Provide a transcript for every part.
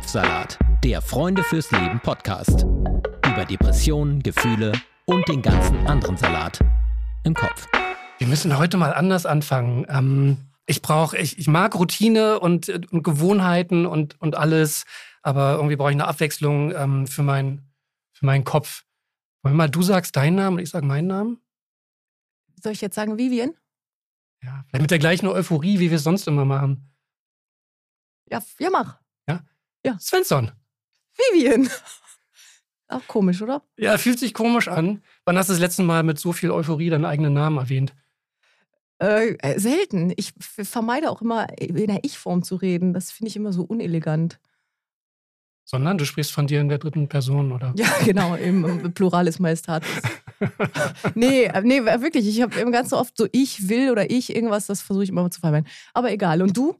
Kopfsalat, der Freunde fürs Leben Podcast. Über Depressionen, Gefühle und den ganzen anderen Salat im Kopf. Wir müssen heute mal anders anfangen. Ähm, ich brauche, ich, ich mag Routine und, und Gewohnheiten und, und alles, aber irgendwie brauche ich eine Abwechslung ähm, für, mein, für meinen Kopf. Wollen wir mal, du sagst deinen Namen und ich sage meinen Namen? Soll ich jetzt sagen Vivian? Ja, vielleicht mit der gleichen Euphorie, wie wir es sonst immer machen. Ja, ja, mach. Ja? Svensson. Vivian. Auch komisch, oder? Ja, fühlt sich komisch an. Wann hast du das letzte Mal mit so viel Euphorie deinen eigenen Namen erwähnt? Äh, äh selten. Ich vermeide auch immer, in der Ich-Form zu reden. Das finde ich immer so unelegant. Sondern du sprichst von dir in der dritten Person, oder? Ja, genau, im Pluralis Majestatis. nee, äh, nee, wirklich. Ich habe ganz so oft so ich will oder ich irgendwas, das versuche ich immer zu vermeiden. Aber egal. Und du?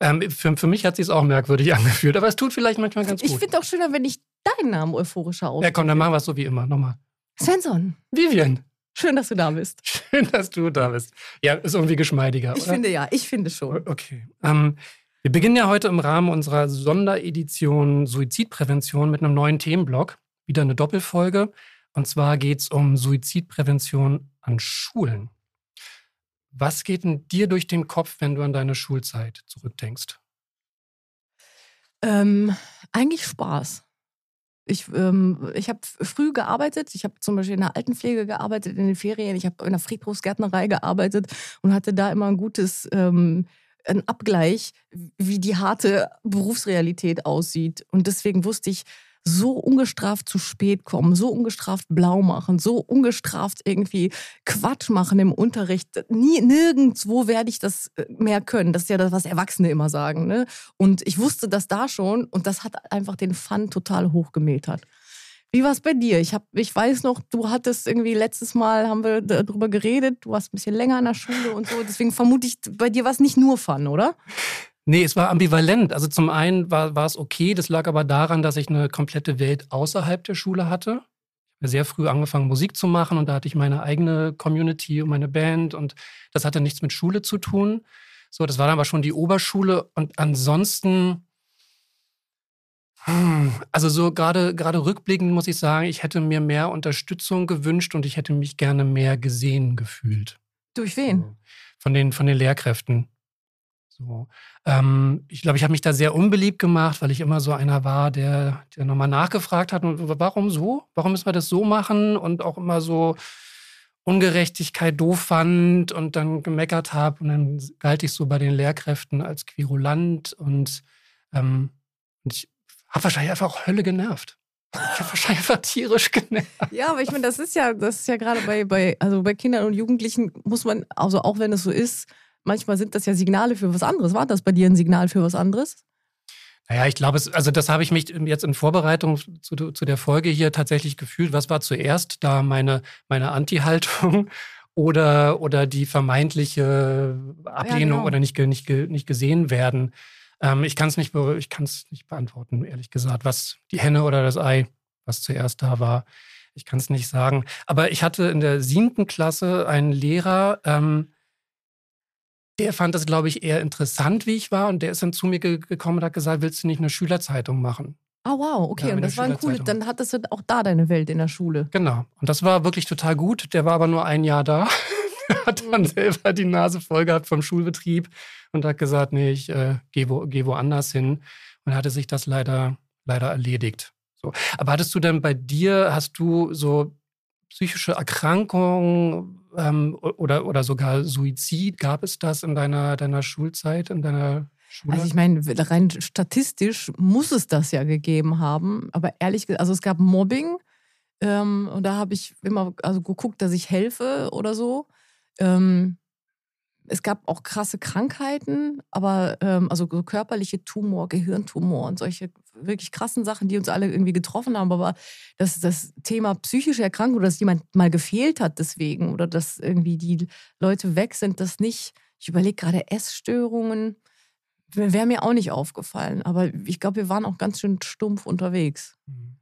Ähm, für, für mich hat sich auch merkwürdig angefühlt, aber es tut vielleicht manchmal ganz gut. Ich finde auch schöner, wenn ich deinen Namen euphorischer ausspreche. Ja, komm, dann machen wir es so wie immer. Nochmal. Svensson. Vivian. Schön, dass du da bist. Schön, dass du da bist. Ja, ist irgendwie geschmeidiger. Ich oder? finde ja, ich finde schon. Okay. Ähm, wir beginnen ja heute im Rahmen unserer Sonderedition Suizidprävention mit einem neuen Themenblock. Wieder eine Doppelfolge. Und zwar geht es um Suizidprävention an Schulen. Was geht denn dir durch den Kopf, wenn du an deine Schulzeit zurückdenkst? Ähm, eigentlich Spaß. Ich, ähm, ich habe früh gearbeitet. Ich habe zum Beispiel in der Altenpflege gearbeitet in den Ferien. Ich habe in der Friedhofsgärtnerei gearbeitet und hatte da immer ein gutes ähm, ein Abgleich, wie die harte Berufsrealität aussieht. Und deswegen wusste ich, so ungestraft zu spät kommen, so ungestraft blau machen, so ungestraft irgendwie Quatsch machen im Unterricht. Nie, nirgendwo werde ich das äh, mehr können. Das ist ja das, was Erwachsene immer sagen. Ne? Und ich wusste das da schon und das hat einfach den Fun total hochgemäht Wie war es bei dir? Ich, hab, ich weiß noch, du hattest irgendwie letztes Mal, haben wir darüber geredet, du warst ein bisschen länger in der Schule und so. Deswegen vermute ich, bei dir war es nicht nur Fun, oder? Nee, es war ambivalent. Also zum einen war, war es okay, das lag aber daran, dass ich eine komplette Welt außerhalb der Schule hatte. Ich habe sehr früh angefangen, Musik zu machen und da hatte ich meine eigene Community und meine Band und das hatte nichts mit Schule zu tun. So, das war dann aber schon die Oberschule und ansonsten, hm, also so gerade gerade rückblickend muss ich sagen, ich hätte mir mehr Unterstützung gewünscht und ich hätte mich gerne mehr gesehen gefühlt. Durch wen? Von den, von den Lehrkräften. So. Ähm, ich glaube, ich habe mich da sehr unbeliebt gemacht, weil ich immer so einer war, der, der nochmal nachgefragt hat, warum so? Warum müssen wir das so machen? Und auch immer so Ungerechtigkeit doof fand und dann gemeckert habe. Und dann galt ich so bei den Lehrkräften als Querulant und, ähm, und ich habe wahrscheinlich einfach auch Hölle genervt. Ich habe wahrscheinlich einfach tierisch genervt. Ja, aber ich meine, das ist ja, das ist ja gerade bei, bei, also bei Kindern und Jugendlichen muss man, also auch wenn es so ist, manchmal sind das ja Signale für was anderes. War das bei dir ein Signal für was anderes? Naja, ich glaube, also das habe ich mich jetzt in Vorbereitung zu, zu der Folge hier tatsächlich gefühlt. Was war zuerst da meine, meine Anti-Haltung oder, oder die vermeintliche Ablehnung ja, genau. oder nicht, nicht, nicht gesehen werden? Ähm, ich kann es nicht, nicht beantworten, ehrlich gesagt, was die Henne oder das Ei, was zuerst da war. Ich kann es nicht sagen. Aber ich hatte in der siebten Klasse einen Lehrer, ähm, der fand das, glaube ich, eher interessant, wie ich war. Und der ist dann zu mir ge gekommen und hat gesagt, willst du nicht eine Schülerzeitung machen? Ah, oh, wow, okay. Ja, und das war ein cooles, dann hattest du auch da deine Welt in der Schule. Genau. Und das war wirklich total gut. Der war aber nur ein Jahr da. hat dann selber die Nase voll gehabt vom Schulbetrieb und hat gesagt, nee, ich äh, gehe wo, geh woanders hin. Und hatte sich das leider, leider erledigt. So. Aber hattest du denn bei dir, hast du so psychische Erkrankungen ähm, oder, oder sogar Suizid? Gab es das in deiner, deiner Schulzeit, in deiner Schule? Also ich meine, rein statistisch muss es das ja gegeben haben. Aber ehrlich gesagt, also es gab Mobbing. Ähm, und da habe ich immer also geguckt, dass ich helfe oder so. Ähm, es gab auch krasse Krankheiten, aber ähm, also so körperliche Tumor, Gehirntumor und solche wirklich krassen Sachen, die uns alle irgendwie getroffen haben. Aber das, das Thema psychische Erkrankung, dass jemand mal gefehlt hat deswegen oder dass irgendwie die Leute weg sind, das nicht. Ich überlege gerade Essstörungen, wäre mir auch nicht aufgefallen. Aber ich glaube, wir waren auch ganz schön stumpf unterwegs. Mhm.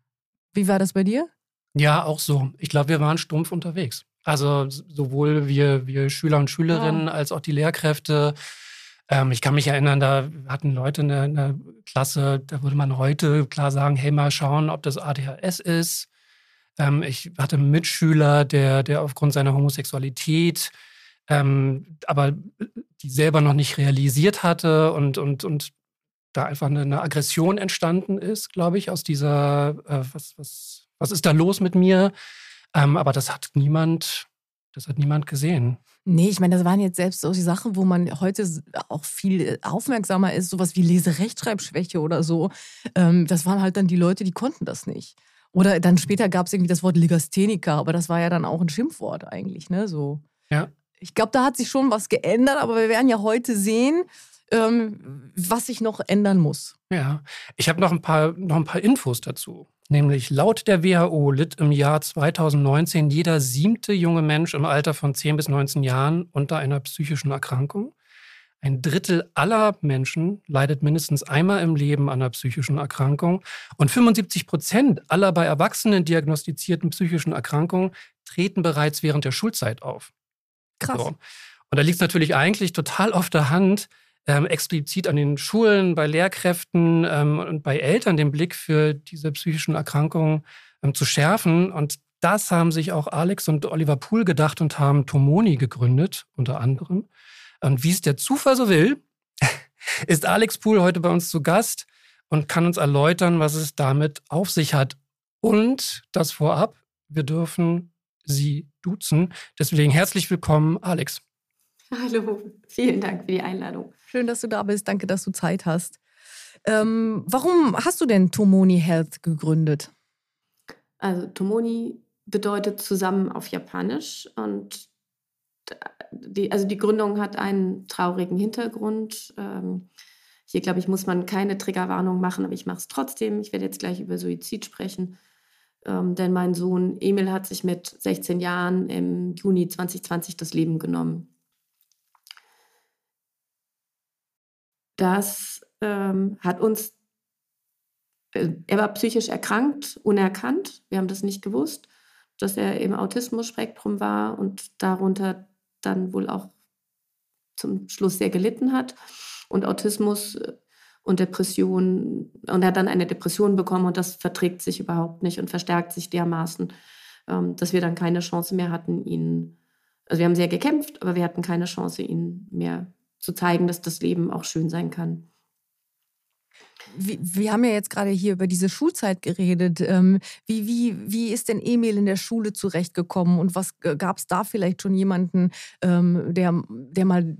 Wie war das bei dir? Ja, auch so. Ich glaube, wir waren stumpf unterwegs. Also sowohl wir, wir Schüler und Schülerinnen ja. als auch die Lehrkräfte. Ähm, ich kann mich erinnern, da hatten Leute in der, in der, Klasse, da würde man heute klar sagen, hey, mal schauen, ob das ADHS ist. Ähm, ich hatte einen Mitschüler, der, der aufgrund seiner Homosexualität ähm, aber die selber noch nicht realisiert hatte und, und, und da einfach eine, eine Aggression entstanden ist, glaube ich, aus dieser, äh, was, was, was ist da los mit mir? Ähm, aber das hat niemand, das hat niemand gesehen. Nee, ich meine, das waren jetzt selbst solche Sachen, wo man heute auch viel aufmerksamer ist, sowas wie Leserechtschreibschwäche oder so. Ähm, das waren halt dann die Leute, die konnten das nicht. Oder dann später gab es irgendwie das Wort Legastheniker, aber das war ja dann auch ein Schimpfwort eigentlich, ne? So. Ja. Ich glaube, da hat sich schon was geändert, aber wir werden ja heute sehen, ähm, was sich noch ändern muss. Ja, ich habe noch ein paar noch ein paar Infos dazu. Nämlich laut der WHO litt im Jahr 2019 jeder siebte junge Mensch im Alter von 10 bis 19 Jahren unter einer psychischen Erkrankung. Ein Drittel aller Menschen leidet mindestens einmal im Leben an einer psychischen Erkrankung. Und 75 Prozent aller bei Erwachsenen diagnostizierten psychischen Erkrankungen treten bereits während der Schulzeit auf. Krass. So. Und da liegt es natürlich eigentlich total auf der Hand, ähm, explizit an den Schulen, bei Lehrkräften ähm, und bei Eltern den Blick für diese psychischen Erkrankungen ähm, zu schärfen. Und das haben sich auch Alex und Oliver Pool gedacht und haben Tomoni gegründet, unter anderem. Und wie es der Zufall so will, ist Alex Pool heute bei uns zu Gast und kann uns erläutern, was es damit auf sich hat. Und das vorab, wir dürfen sie duzen. Deswegen herzlich willkommen, Alex. Hallo, vielen Dank für die Einladung. Schön, dass du da bist. Danke, dass du Zeit hast. Ähm, warum hast du denn Tomoni Health gegründet? Also Tomoni bedeutet zusammen auf Japanisch und die, also die Gründung hat einen traurigen Hintergrund. Ähm, hier, glaube ich, muss man keine Triggerwarnung machen, aber ich mache es trotzdem. Ich werde jetzt gleich über Suizid sprechen, ähm, denn mein Sohn Emil hat sich mit 16 Jahren im Juni 2020 das Leben genommen. Das ähm, hat uns, äh, er war psychisch erkrankt, unerkannt. Wir haben das nicht gewusst, dass er im Autismus-Spektrum war und darunter dann wohl auch zum Schluss sehr gelitten hat. Und Autismus äh, und Depression, und er hat dann eine Depression bekommen und das verträgt sich überhaupt nicht und verstärkt sich dermaßen, ähm, dass wir dann keine Chance mehr hatten, ihn, also wir haben sehr gekämpft, aber wir hatten keine Chance, ihn mehr zu zeigen, dass das Leben auch schön sein kann. Wir, wir haben ja jetzt gerade hier über diese Schulzeit geredet. Ähm, wie, wie, wie ist denn Emil in der Schule zurechtgekommen und was gab es da vielleicht schon jemanden, ähm, der, der mal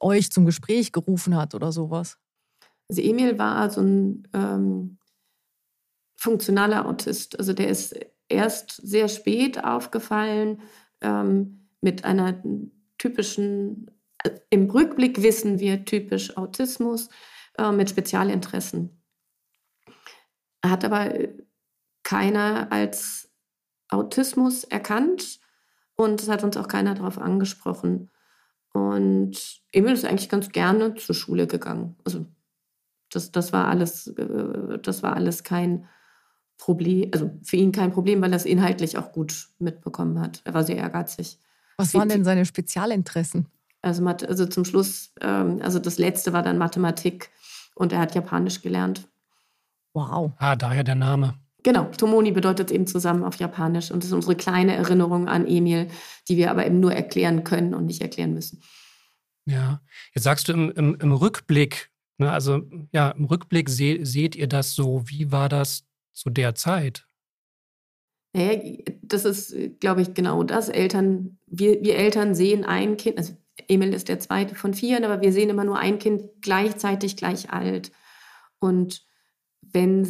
euch zum Gespräch gerufen hat oder sowas? Also Emil war so ein ähm, funktionaler Autist. Also der ist erst sehr spät aufgefallen ähm, mit einer typischen im Rückblick wissen wir typisch Autismus äh, mit Spezialinteressen. Hat aber keiner als Autismus erkannt und es hat uns auch keiner darauf angesprochen. Und Emil ist eigentlich ganz gerne zur Schule gegangen. Also das, das war alles, äh, das war alles kein Problem, also für ihn kein Problem, weil er es inhaltlich auch gut mitbekommen hat. Er war sehr ehrgeizig. Was waren denn seine Spezialinteressen? Also, also zum Schluss, ähm, also das letzte war dann Mathematik und er hat Japanisch gelernt. Wow. Ah, daher der Name. Genau, Tomoni bedeutet eben zusammen auf Japanisch und das ist unsere kleine Erinnerung an Emil, die wir aber eben nur erklären können und nicht erklären müssen. Ja, jetzt sagst du im, im, im Rückblick, ne, also ja, im Rückblick se seht ihr das so. Wie war das zu der Zeit? Naja, das ist, glaube ich, genau das. Eltern, wir, wir Eltern sehen ein Kind, also Emil ist der zweite von vier, aber wir sehen immer nur ein Kind gleichzeitig gleich alt. Und wenn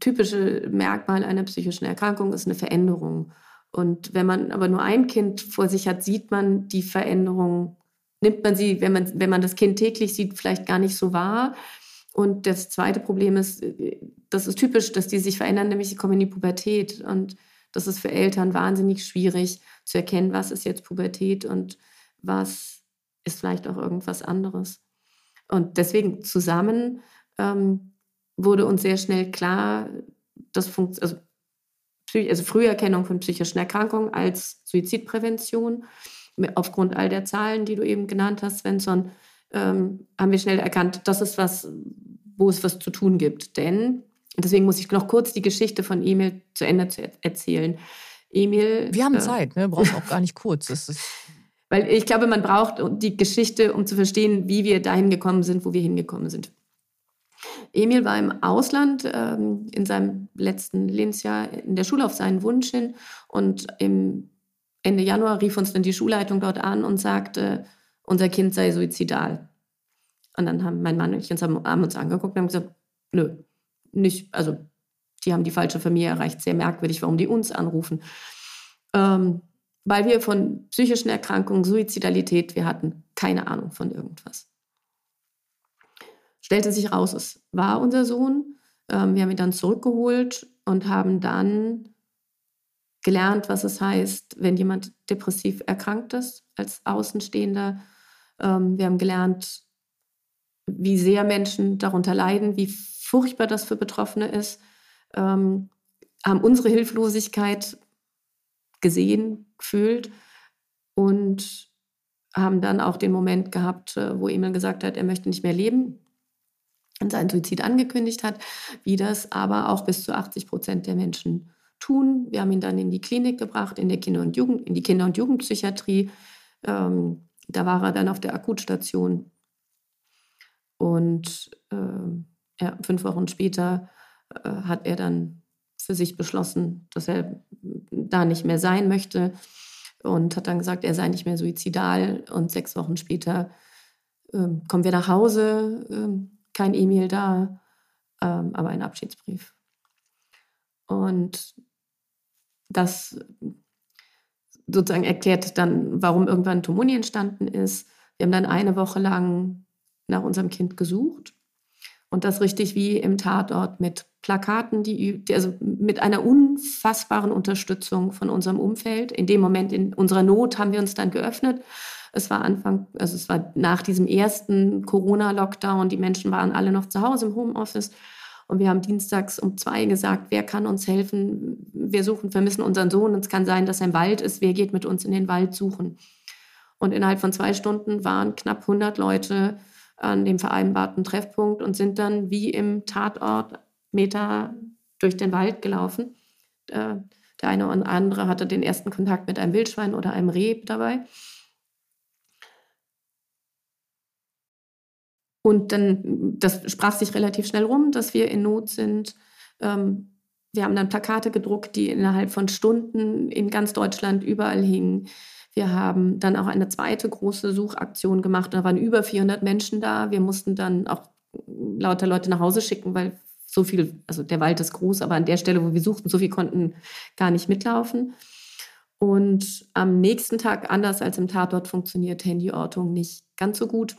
typische Merkmal einer psychischen Erkrankung ist eine Veränderung. Und wenn man aber nur ein Kind vor sich hat, sieht man die Veränderung, nimmt man sie, wenn man, wenn man das Kind täglich sieht, vielleicht gar nicht so wahr. Und das zweite Problem ist, das ist typisch, dass die sich verändern, nämlich sie kommen in die Pubertät. Und das ist für Eltern wahnsinnig schwierig zu erkennen, was ist jetzt Pubertät und was ist vielleicht auch irgendwas anderes. Und deswegen zusammen ähm, wurde uns sehr schnell klar, dass funkt also, also Früherkennung von psychischen Erkrankungen als Suizidprävention aufgrund all der Zahlen, die du eben genannt hast, Svensson, ähm, haben wir schnell erkannt, das ist was, wo es was zu tun gibt. Denn, deswegen muss ich noch kurz die Geschichte von Emil zu Ende zu erzählen. Emil. Wir haben äh, Zeit, ne? Brauchst auch gar nicht kurz. Das ist weil ich glaube, man braucht die Geschichte, um zu verstehen, wie wir dahin gekommen sind, wo wir hingekommen sind. Emil war im Ausland ähm, in seinem letzten Lebensjahr in der Schule auf seinen Wunsch hin und im Ende Januar rief uns dann die Schulleitung dort an und sagte, unser Kind sei suizidal. Und dann haben mein Mann und ich uns haben, uns angeguckt und haben gesagt, nö, nicht, also die haben die falsche Familie erreicht, sehr merkwürdig, warum die uns anrufen. Ähm, weil wir von psychischen Erkrankungen, Suizidalität, wir hatten keine Ahnung von irgendwas. Stellte sich raus, es war unser Sohn. Ähm, wir haben ihn dann zurückgeholt und haben dann gelernt, was es heißt, wenn jemand depressiv erkrankt ist als Außenstehender. Ähm, wir haben gelernt, wie sehr Menschen darunter leiden, wie furchtbar das für Betroffene ist, ähm, haben unsere Hilflosigkeit gesehen, gefühlt und haben dann auch den Moment gehabt, äh, wo Emil gesagt hat, er möchte nicht mehr leben und seinen Suizid angekündigt hat, wie das aber auch bis zu 80 Prozent der Menschen tun. Wir haben ihn dann in die Klinik gebracht, in, der Kinder- und Jugend, in die Kinder- und Jugendpsychiatrie. Ähm, da war er dann auf der Akutstation. Und äh, ja, fünf Wochen später äh, hat er dann für sich beschlossen, dass er da nicht mehr sein möchte und hat dann gesagt, er sei nicht mehr suizidal. Und sechs Wochen später ähm, kommen wir nach Hause, ähm, kein E-Mail da, ähm, aber ein Abschiedsbrief. Und das sozusagen erklärt dann, warum irgendwann Tomoni entstanden ist. Wir haben dann eine Woche lang nach unserem Kind gesucht und das richtig wie im Tatort mit Plakaten, die, also mit einer unfassbaren Unterstützung von unserem Umfeld. In dem Moment in unserer Not haben wir uns dann geöffnet. Es war Anfang, also es war nach diesem ersten Corona-Lockdown. Die Menschen waren alle noch zu Hause im Homeoffice. Und wir haben dienstags um zwei gesagt, wer kann uns helfen? Wir suchen, vermissen unseren Sohn. Es kann sein, dass er im Wald ist. Wer geht mit uns in den Wald suchen? Und innerhalb von zwei Stunden waren knapp 100 Leute an dem vereinbarten Treffpunkt und sind dann wie im Tatort Meter durch den Wald gelaufen. Äh, der eine oder andere hatte den ersten Kontakt mit einem Wildschwein oder einem Reh dabei. Und dann, das sprach sich relativ schnell rum, dass wir in Not sind. Ähm, wir haben dann Plakate gedruckt, die innerhalb von Stunden in ganz Deutschland überall hingen. Wir haben dann auch eine zweite große Suchaktion gemacht. Da waren über 400 Menschen da. Wir mussten dann auch lauter Leute nach Hause schicken, weil so viel, also der Wald ist groß, aber an der Stelle, wo wir suchten, so viel konnten gar nicht mitlaufen. Und am nächsten Tag, anders als im Tatort, funktioniert Handyortung nicht ganz so gut.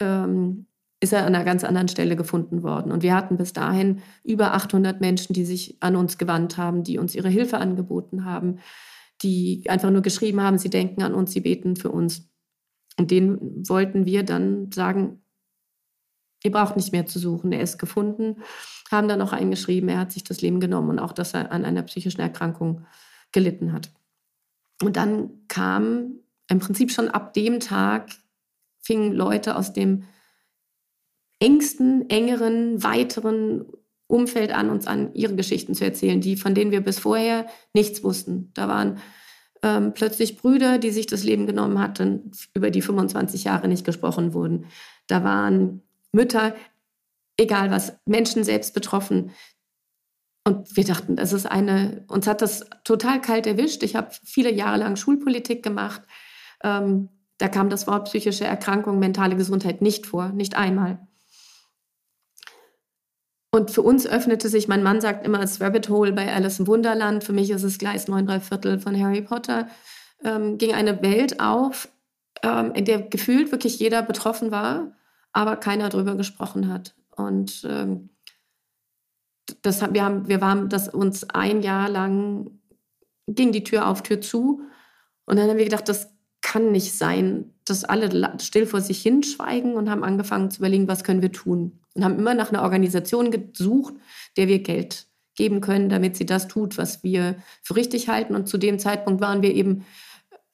Ähm, ist er an einer ganz anderen Stelle gefunden worden. Und wir hatten bis dahin über 800 Menschen, die sich an uns gewandt haben, die uns ihre Hilfe angeboten haben die einfach nur geschrieben haben, sie denken an uns, sie beten für uns. Und denen wollten wir dann sagen, ihr braucht nicht mehr zu suchen, er ist gefunden, haben dann noch eingeschrieben, er hat sich das Leben genommen und auch, dass er an einer psychischen Erkrankung gelitten hat. Und dann kam im Prinzip schon ab dem Tag, fingen Leute aus dem engsten, engeren, weiteren Umfeld an, uns an ihre Geschichten zu erzählen, die, von denen wir bis vorher nichts wussten. Da waren ähm, plötzlich Brüder, die sich das Leben genommen hatten, über die 25 Jahre nicht gesprochen wurden. Da waren Mütter, egal was, Menschen selbst betroffen. Und wir dachten, das ist eine, uns hat das total kalt erwischt. Ich habe viele Jahre lang Schulpolitik gemacht. Ähm, da kam das Wort psychische Erkrankung, mentale Gesundheit nicht vor, nicht einmal. Und für uns öffnete sich, mein Mann sagt immer, das Rabbit Hole bei Alice im Wunderland, für mich ist es Gleis 9 3 Viertel von Harry Potter, ähm, ging eine Welt auf, ähm, in der gefühlt wirklich jeder betroffen war, aber keiner darüber gesprochen hat. Und ähm, das, wir, haben, wir waren das uns ein Jahr lang, ging die Tür auf, Tür zu. Und dann haben wir gedacht, das kann nicht sein, dass alle still vor sich hinschweigen und haben angefangen zu überlegen, was können wir tun und haben immer nach einer Organisation gesucht, der wir Geld geben können, damit sie das tut, was wir für richtig halten. Und zu dem Zeitpunkt waren wir eben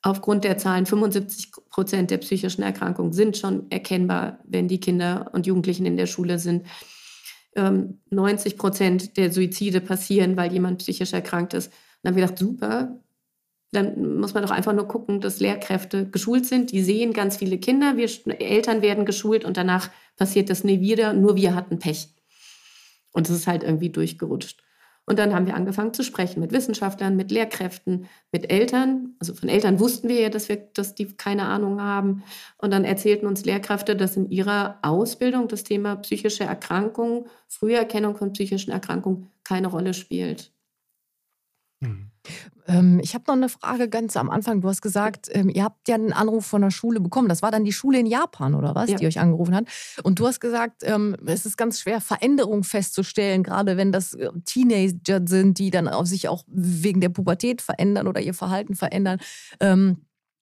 aufgrund der Zahlen 75 Prozent der psychischen Erkrankungen sind schon erkennbar, wenn die Kinder und Jugendlichen in der Schule sind. 90 ähm, Prozent der Suizide passieren, weil jemand psychisch erkrankt ist. Und dann haben wir gedacht, super, dann muss man doch einfach nur gucken, dass Lehrkräfte geschult sind. Die sehen ganz viele Kinder, wir Eltern werden geschult und danach passiert das nie wieder. Nur wir hatten Pech. Und es ist halt irgendwie durchgerutscht. Und dann haben wir angefangen zu sprechen mit Wissenschaftlern, mit Lehrkräften, mit Eltern. Also von Eltern wussten wir ja, dass, wir, dass die keine Ahnung haben. Und dann erzählten uns Lehrkräfte, dass in ihrer Ausbildung das Thema psychische Erkrankungen, Früherkennung von psychischen Erkrankungen keine Rolle spielt. Mhm. Ähm, ich habe noch eine Frage ganz am Anfang. Du hast gesagt, ähm, ihr habt ja einen Anruf von der Schule bekommen. Das war dann die Schule in Japan, oder was, ja. die euch angerufen hat. Und du hast gesagt, ähm, es ist ganz schwer, Veränderungen festzustellen, gerade wenn das äh, Teenager sind, die dann auf sich auch wegen der Pubertät verändern oder ihr Verhalten verändern.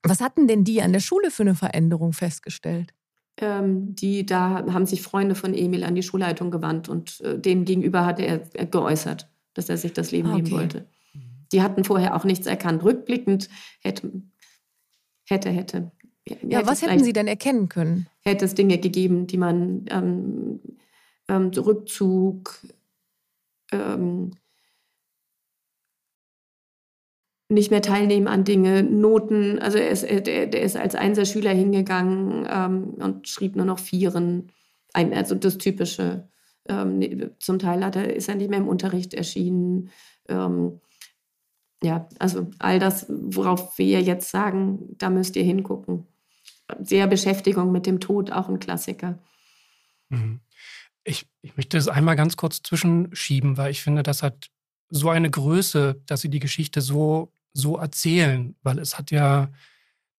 Was hatten denn die an der Schule für eine Veränderung festgestellt? Ähm, die, da haben sich Freunde von Emil an die Schulleitung gewandt und äh, denen gegenüber hat er geäußert, dass er sich das Leben ah, okay. nehmen wollte. Die hatten vorher auch nichts erkannt. Rückblickend hätte, hätte, hätte. Ja, was hätten Sie denn erkennen können? Hätte es Dinge gegeben, die man ähm, ähm, Rückzug, ähm, nicht mehr teilnehmen an Dinge, Noten. Also er ist, der, der ist als Einserschüler hingegangen ähm, und schrieb nur noch Vieren. Ein, also das Typische. Ähm, ne, zum Teil hat er, ist er nicht mehr im Unterricht erschienen. Ähm, ja, also all das, worauf wir jetzt sagen, da müsst ihr hingucken. Sehr Beschäftigung mit dem Tod, auch ein Klassiker. Mhm. Ich, ich möchte es einmal ganz kurz zwischenschieben, weil ich finde, das hat so eine Größe, dass sie die Geschichte so, so erzählen, weil es hat ja,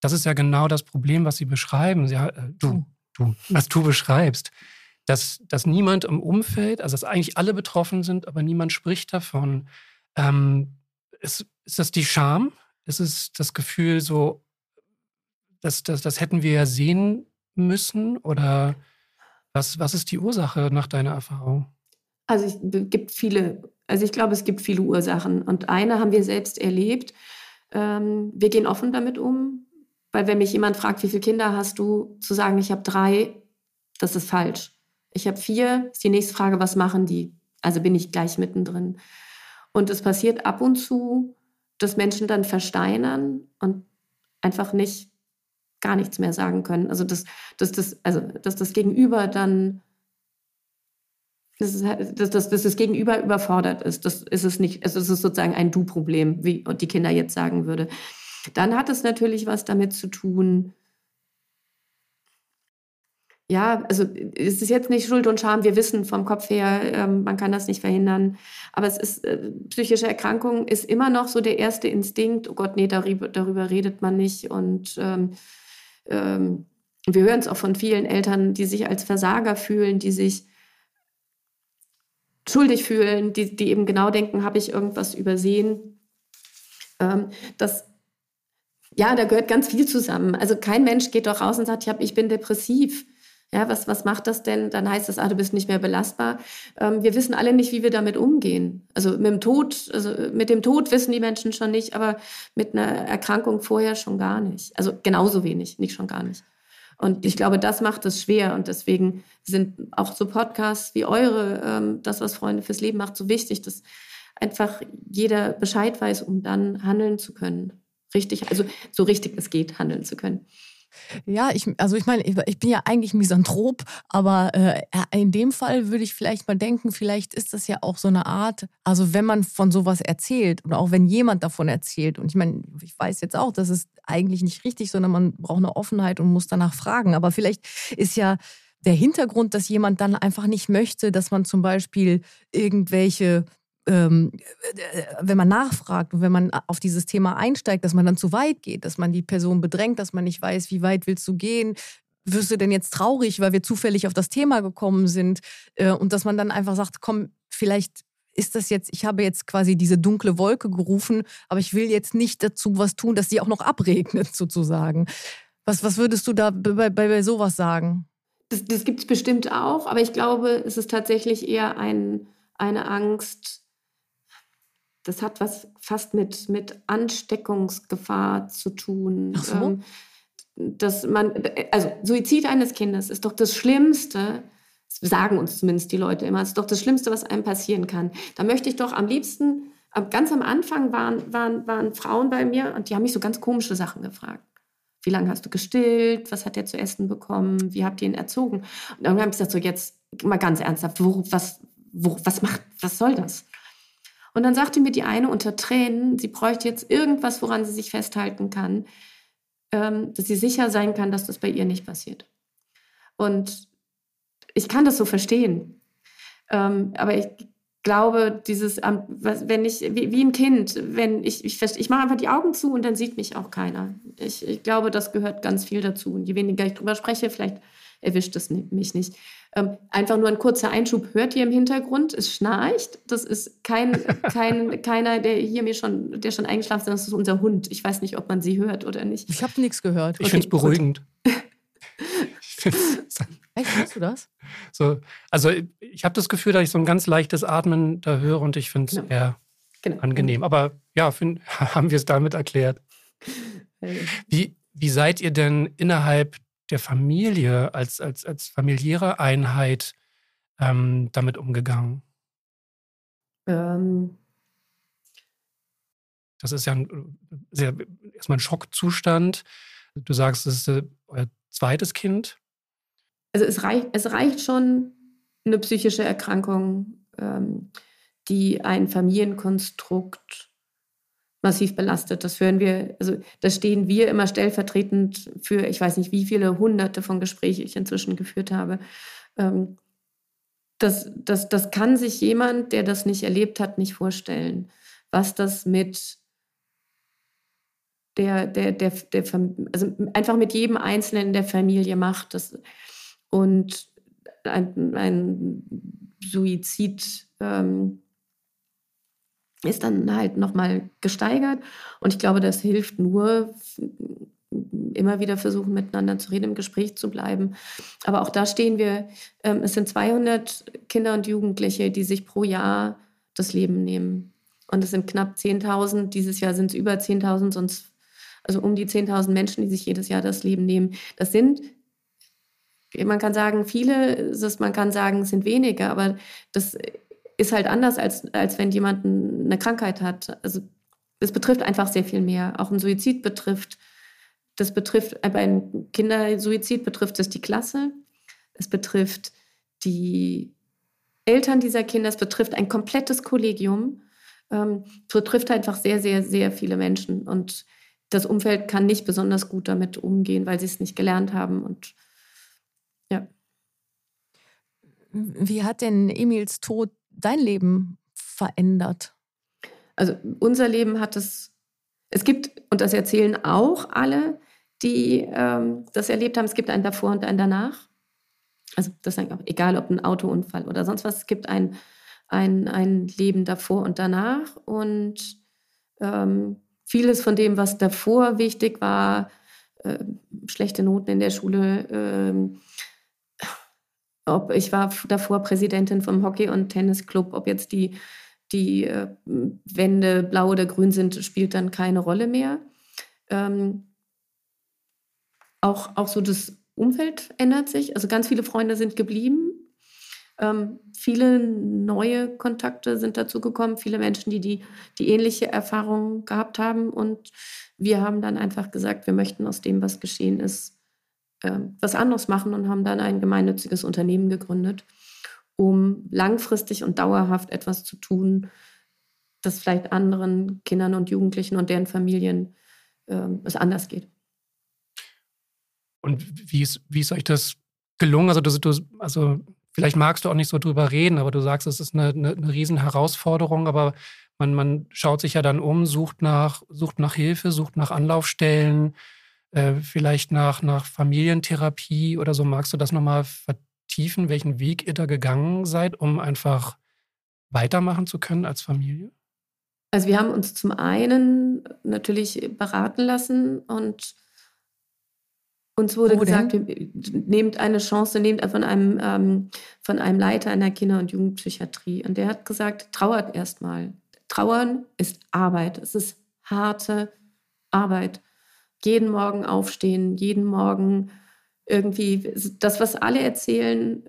das ist ja genau das Problem, was sie beschreiben. Sie, äh, du, du, was du beschreibst. Dass, dass niemand im Umfeld, also dass eigentlich alle betroffen sind, aber niemand spricht davon. Ähm, ist, ist das die Scham? Ist es das Gefühl so, das, das, das hätten wir ja sehen müssen? Oder was, was ist die Ursache nach deiner Erfahrung? Also es gibt viele, also ich glaube, es gibt viele Ursachen. Und eine haben wir selbst erlebt. Ähm, wir gehen offen damit um, weil wenn mich jemand fragt, wie viele Kinder hast du, zu sagen, ich habe drei, das ist falsch. Ich habe vier, ist die nächste Frage, was machen die? Also bin ich gleich mittendrin. Und es passiert ab und zu, dass Menschen dann versteinern und einfach nicht gar nichts mehr sagen können. Also dass, dass, das, also, dass das Gegenüber dann dass, es, halt, dass, dass, dass das Gegenüber überfordert ist. Das ist es nicht. Also es ist sozusagen ein Du-Problem, wie die Kinder jetzt sagen würde. Dann hat es natürlich was damit zu tun, ja, also es ist jetzt nicht Schuld und Scham. Wir wissen vom Kopf her, ähm, man kann das nicht verhindern. Aber es ist, äh, psychische Erkrankung ist immer noch so der erste Instinkt. Oh Gott, nee, darüber, darüber redet man nicht. Und ähm, ähm, wir hören es auch von vielen Eltern, die sich als Versager fühlen, die sich schuldig fühlen, die, die eben genau denken, habe ich irgendwas übersehen. Ähm, das ja, da gehört ganz viel zusammen. Also kein Mensch geht doch raus und sagt, ich, hab, ich bin depressiv. Ja, was, was macht das denn? Dann heißt es, ah, du bist nicht mehr belastbar. Ähm, wir wissen alle nicht, wie wir damit umgehen. Also mit dem Tod, also mit dem Tod wissen die Menschen schon nicht, aber mit einer Erkrankung vorher schon gar nicht. Also genauso wenig, nicht schon gar nicht. Und ich glaube, das macht es schwer. Und deswegen sind auch so Podcasts wie eure, ähm, das, was Freunde fürs Leben macht, so wichtig, dass einfach jeder Bescheid weiß, um dann handeln zu können. Richtig, also so richtig es geht, handeln zu können. Ja, ich, also ich meine, ich bin ja eigentlich Misanthrop, aber äh, in dem Fall würde ich vielleicht mal denken, vielleicht ist das ja auch so eine Art, also wenn man von sowas erzählt oder auch wenn jemand davon erzählt, und ich meine, ich weiß jetzt auch, das ist eigentlich nicht richtig, sondern man braucht eine Offenheit und muss danach fragen, aber vielleicht ist ja der Hintergrund, dass jemand dann einfach nicht möchte, dass man zum Beispiel irgendwelche ähm, wenn man nachfragt und wenn man auf dieses Thema einsteigt, dass man dann zu weit geht, dass man die Person bedrängt, dass man nicht weiß, wie weit willst du gehen, wirst du denn jetzt traurig, weil wir zufällig auf das Thema gekommen sind äh, und dass man dann einfach sagt, komm, vielleicht ist das jetzt, ich habe jetzt quasi diese dunkle Wolke gerufen, aber ich will jetzt nicht dazu was tun, dass sie auch noch abregnet sozusagen. Was, was würdest du da bei, bei, bei sowas sagen? Das, das gibt es bestimmt auch, aber ich glaube, es ist tatsächlich eher ein, eine Angst, das hat was fast mit, mit Ansteckungsgefahr zu tun. Ach so? Ähm, dass man, also Suizid eines Kindes ist doch das Schlimmste, sagen uns zumindest die Leute immer, ist doch das Schlimmste, was einem passieren kann. Da möchte ich doch am liebsten, ganz am Anfang waren, waren, waren Frauen bei mir und die haben mich so ganz komische Sachen gefragt. Wie lange hast du gestillt? Was hat er zu essen bekommen? Wie habt ihr ihn erzogen? Und dann habe ich gesagt, so jetzt mal ganz ernsthaft, wo, was, wo, was macht, was soll das? Und dann sagte mir die eine unter Tränen, sie bräuchte jetzt irgendwas, woran sie sich festhalten kann, ähm, dass sie sicher sein kann, dass das bei ihr nicht passiert. Und ich kann das so verstehen. Ähm, aber ich glaube, dieses, wenn ich, wie, wie ein Kind, wenn ich, ich, ich mache einfach die Augen zu und dann sieht mich auch keiner. Ich, ich glaube, das gehört ganz viel dazu. Und je weniger ich drüber spreche, vielleicht erwischt es mich nicht. Ähm, einfach nur ein kurzer Einschub. Hört ihr im Hintergrund? Es schnarcht. Das ist kein, kein, keiner, der hier mir schon, der schon eingeschlafen ist, das ist unser Hund. Ich weiß nicht, ob man sie hört oder nicht. Ich habe nichts gehört. Ich okay, finde es beruhigend. Echt, hörst du das? So, also ich habe das Gefühl, dass ich so ein ganz leichtes Atmen da höre und ich finde es genau. eher genau. angenehm. Aber ja, find, haben wir es damit erklärt. Wie, wie seid ihr denn innerhalb der Familie als, als, als familiäre Einheit ähm, damit umgegangen? Ähm. Das ist ja ein, sehr, erstmal ein Schockzustand. Du sagst, es ist äh, euer zweites Kind. Also es reicht, es reicht schon eine psychische Erkrankung, ähm, die ein Familienkonstrukt massiv belastet. Das hören wir, also da stehen wir immer stellvertretend für, ich weiß nicht, wie viele hunderte von Gesprächen ich inzwischen geführt habe. Ähm, das, das, das kann sich jemand, der das nicht erlebt hat, nicht vorstellen, was das mit der, der, der, der, also einfach mit jedem Einzelnen der Familie macht. Das, und ein, ein Suizid ähm, ist dann halt nochmal gesteigert. Und ich glaube, das hilft nur, immer wieder versuchen, miteinander zu reden, im Gespräch zu bleiben. Aber auch da stehen wir, ähm, es sind 200 Kinder und Jugendliche, die sich pro Jahr das Leben nehmen. Und es sind knapp 10.000, dieses Jahr sind es über 10.000, sonst also um die 10.000 Menschen, die sich jedes Jahr das Leben nehmen. Das sind, man kann sagen, viele, man kann sagen, es sind wenige, aber das ist halt anders, als, als wenn jemand eine Krankheit hat. Also es betrifft einfach sehr viel mehr. Auch ein Suizid betrifft, das betrifft, bei einem Kindersuizid betrifft es die Klasse, es betrifft die Eltern dieser Kinder, es betrifft ein komplettes Kollegium, ähm, es betrifft einfach sehr, sehr, sehr viele Menschen. Und das Umfeld kann nicht besonders gut damit umgehen, weil sie es nicht gelernt haben. Und ja. Wie hat denn Emils Tod dein Leben verändert? Also unser Leben hat es, es gibt, und das erzählen auch alle, die ähm, das erlebt haben, es gibt ein davor und ein danach. Also das ist egal, ob ein Autounfall oder sonst was, es gibt ein, ein, ein Leben davor und danach. Und ähm, vieles von dem, was davor wichtig war, äh, schlechte Noten in der Schule, äh, ob ich war davor Präsidentin vom Hockey- und Tennisclub, ob jetzt die, die äh, Wände blau oder grün sind, spielt dann keine Rolle mehr. Ähm, auch, auch so das Umfeld ändert sich. Also ganz viele Freunde sind geblieben. Ähm, viele neue Kontakte sind dazu gekommen, viele Menschen, die, die die ähnliche Erfahrung gehabt haben. Und wir haben dann einfach gesagt, wir möchten aus dem, was geschehen ist, ähm, was anderes machen und haben dann ein gemeinnütziges Unternehmen gegründet, um langfristig und dauerhaft etwas zu tun, das vielleicht anderen Kindern und Jugendlichen und deren Familien äh, es anders geht. Und wie ist, wie ist euch das gelungen? Also, du, also vielleicht magst du auch nicht so drüber reden, aber du sagst, es ist eine, eine, eine Riesenherausforderung, aber man, man schaut sich ja dann um, sucht nach, sucht nach Hilfe, sucht nach Anlaufstellen, äh, vielleicht nach, nach Familientherapie oder so. Magst du das nochmal vertiefen, welchen Weg ihr da gegangen seid, um einfach weitermachen zu können als Familie? Also wir haben uns zum einen natürlich beraten lassen und uns wurde Wo gesagt, nehmt eine Chance, nehmt von einem, ähm, von einem Leiter einer Kinder- und Jugendpsychiatrie. Und der hat gesagt, trauert erstmal. Trauern ist Arbeit. Es ist harte Arbeit. Jeden Morgen aufstehen, jeden Morgen irgendwie das, was alle erzählen,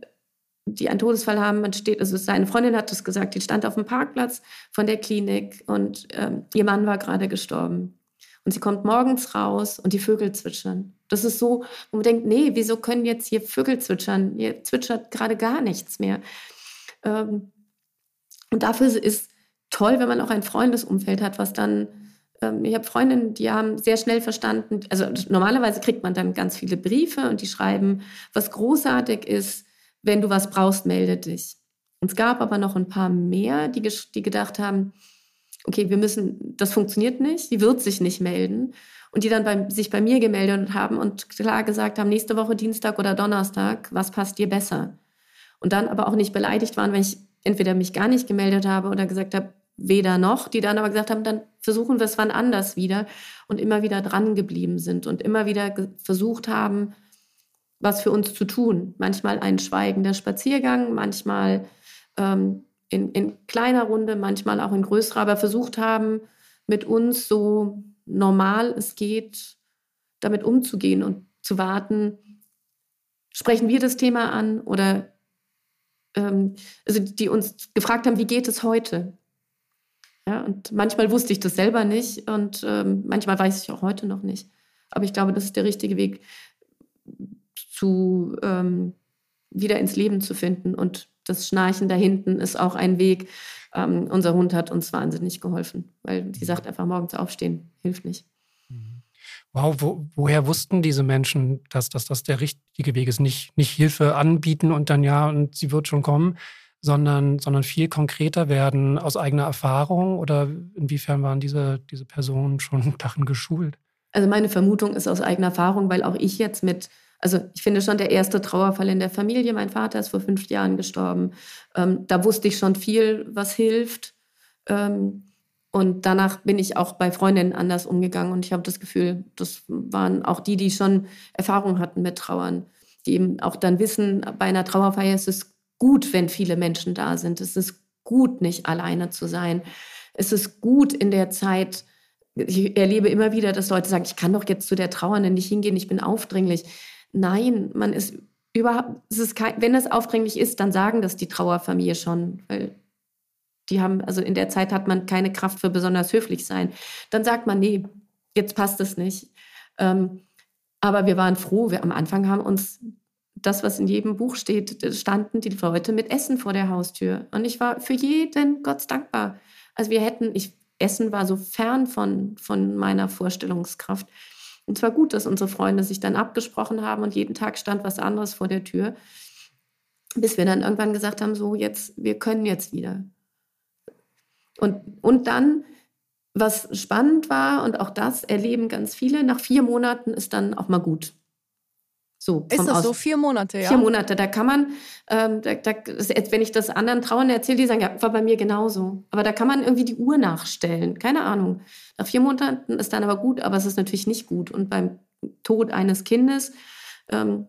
die einen Todesfall haben, man steht, also seine Freundin hat das gesagt, die stand auf dem Parkplatz von der Klinik und ähm, ihr Mann war gerade gestorben. Und sie kommt morgens raus und die Vögel zwitschern. Das ist so, wo man denkt, nee, wieso können jetzt hier Vögel zwitschern? Hier zwitschert gerade gar nichts mehr. Ähm, und dafür ist toll, wenn man auch ein Freundesumfeld hat, was dann ich habe Freundinnen, die haben sehr schnell verstanden, also normalerweise kriegt man dann ganz viele Briefe und die schreiben, was großartig ist, wenn du was brauchst, melde dich. Und es gab aber noch ein paar mehr, die, die gedacht haben, okay, wir müssen, das funktioniert nicht, die wird sich nicht melden. Und die dann bei, sich bei mir gemeldet haben und klar gesagt haben, nächste Woche Dienstag oder Donnerstag, was passt dir besser? Und dann aber auch nicht beleidigt waren, wenn ich entweder mich gar nicht gemeldet habe oder gesagt habe, weder noch, die dann aber gesagt haben, dann versuchen wir es wann anders wieder und immer wieder dran geblieben sind und immer wieder versucht haben, was für uns zu tun. Manchmal ein schweigender Spaziergang, manchmal ähm, in, in kleiner Runde, manchmal auch in größerer, aber versucht haben, mit uns so normal es geht, damit umzugehen und zu warten, sprechen wir das Thema an oder ähm, also die uns gefragt haben, wie geht es heute? Ja, und manchmal wusste ich das selber nicht und ähm, manchmal weiß ich auch heute noch nicht. Aber ich glaube, das ist der richtige Weg, zu ähm, wieder ins Leben zu finden. Und das Schnarchen da hinten ist auch ein Weg. Ähm, unser Hund hat uns wahnsinnig geholfen, weil die sagt einfach morgens aufstehen, hilft nicht. Mhm. Wow, wo, woher wussten diese Menschen, dass, dass das der richtige Weg ist? Nicht, nicht Hilfe anbieten und dann ja, und sie wird schon kommen, sondern, sondern viel konkreter werden aus eigener Erfahrung? Oder inwiefern waren diese, diese Personen schon darin geschult? Also meine Vermutung ist aus eigener Erfahrung, weil auch ich jetzt mit, also ich finde schon der erste Trauerfall in der Familie, mein Vater ist vor fünf Jahren gestorben. Ähm, da wusste ich schon viel, was hilft. Ähm, und danach bin ich auch bei Freundinnen anders umgegangen. Und ich habe das Gefühl, das waren auch die, die schon Erfahrung hatten mit Trauern, die eben auch dann wissen, bei einer Trauerfeier ist es gut, wenn viele Menschen da sind. Es ist gut, nicht alleine zu sein. Es ist gut in der Zeit, ich erlebe immer wieder, dass Leute sagen, ich kann doch jetzt zu der Trauernden nicht hingehen, ich bin aufdringlich. Nein, man ist überhaupt, es ist kein, wenn es aufdringlich ist, dann sagen das die Trauerfamilie schon, weil die haben, also in der Zeit hat man keine Kraft für besonders höflich sein. Dann sagt man, nee, jetzt passt es nicht. Ähm, aber wir waren froh, wir am Anfang haben uns das, was in jedem Buch steht, standen die Leute mit Essen vor der Haustür. Und ich war für jeden Gott dankbar. Also wir hätten, ich, Essen war so fern von, von meiner Vorstellungskraft. Und zwar gut, dass unsere Freunde sich dann abgesprochen haben und jeden Tag stand was anderes vor der Tür, bis wir dann irgendwann gesagt haben, so jetzt, wir können jetzt wieder. Und, und dann, was spannend war, und auch das erleben ganz viele, nach vier Monaten ist dann auch mal gut. So, ist das Aus so? Vier Monate, ja? Vier Monate. Da kann man, ähm, da, da, wenn ich das anderen Trauern erzähle, die sagen, ja, war bei mir genauso. Aber da kann man irgendwie die Uhr nachstellen. Keine Ahnung. Nach vier Monaten ist dann aber gut, aber es ist natürlich nicht gut. Und beim Tod eines Kindes ähm,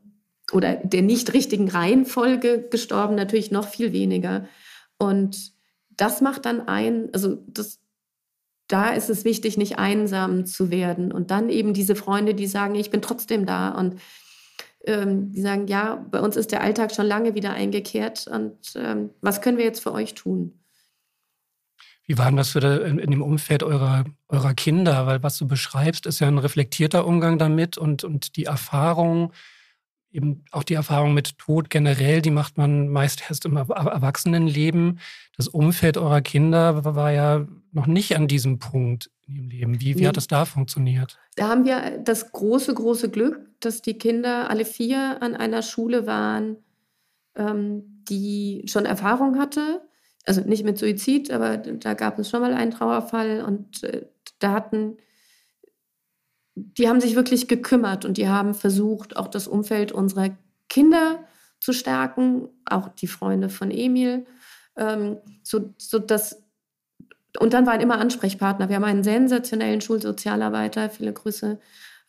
oder der nicht richtigen Reihenfolge gestorben natürlich noch viel weniger. Und das macht dann ein, also das, da ist es wichtig, nicht einsam zu werden. Und dann eben diese Freunde, die sagen, ich bin trotzdem da und ähm, die sagen, ja, bei uns ist der Alltag schon lange wieder eingekehrt und ähm, was können wir jetzt für euch tun? Wie war denn das für in, in, dem Umfeld eurer, eurer Kinder? Weil was du beschreibst, ist ja ein reflektierter Umgang damit und, und die Erfahrung, eben auch die Erfahrung mit Tod generell, die macht man meist erst im Erwachsenenleben. Das Umfeld eurer Kinder war ja noch nicht an diesem Punkt in ihrem Leben. Wie, wie nee. hat es da funktioniert? Da haben wir das große, große Glück, dass die Kinder alle vier an einer Schule waren, ähm, die schon Erfahrung hatte. Also nicht mit Suizid, aber da gab es schon mal einen Trauerfall und äh, da hatten, die haben sich wirklich gekümmert und die haben versucht, auch das Umfeld unserer Kinder zu stärken, auch die Freunde von Emil, ähm, so, so dass und dann waren immer Ansprechpartner. Wir haben einen sensationellen Schulsozialarbeiter, viele Grüße,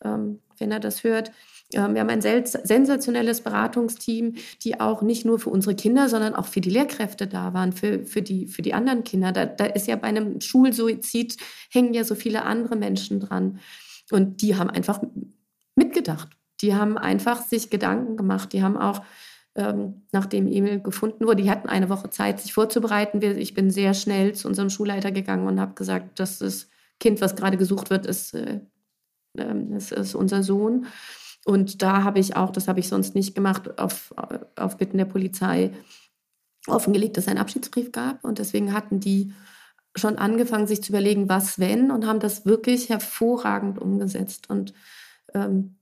ähm, wenn er das hört, Ähm, wir haben ein sensationelles Beratungsteam, die auch nicht nur für unsere Kinder, sondern auch für die Lehrkräfte da waren, für, für, die, für die anderen Kinder. Da, da ist ja bei einem Schulsuizid hängen ja so viele andere Menschen dran. Und die haben einfach mitgedacht. Die haben einfach sich Gedanken gemacht. Die haben auch, ähm, nachdem Emil gefunden wurde, die hatten eine Woche Zeit, sich vorzubereiten. Ich bin sehr schnell zu unserem Schulleiter gegangen und habe gesagt, dass das Kind, was gerade gesucht wird, ist, äh, ist, ist unser Sohn. Und da habe ich auch, das habe ich sonst nicht gemacht, auf, auf Bitten der Polizei offengelegt, dass es einen Abschiedsbrief gab. Und deswegen hatten die schon angefangen, sich zu überlegen, was wenn, und haben das wirklich hervorragend umgesetzt und ähm,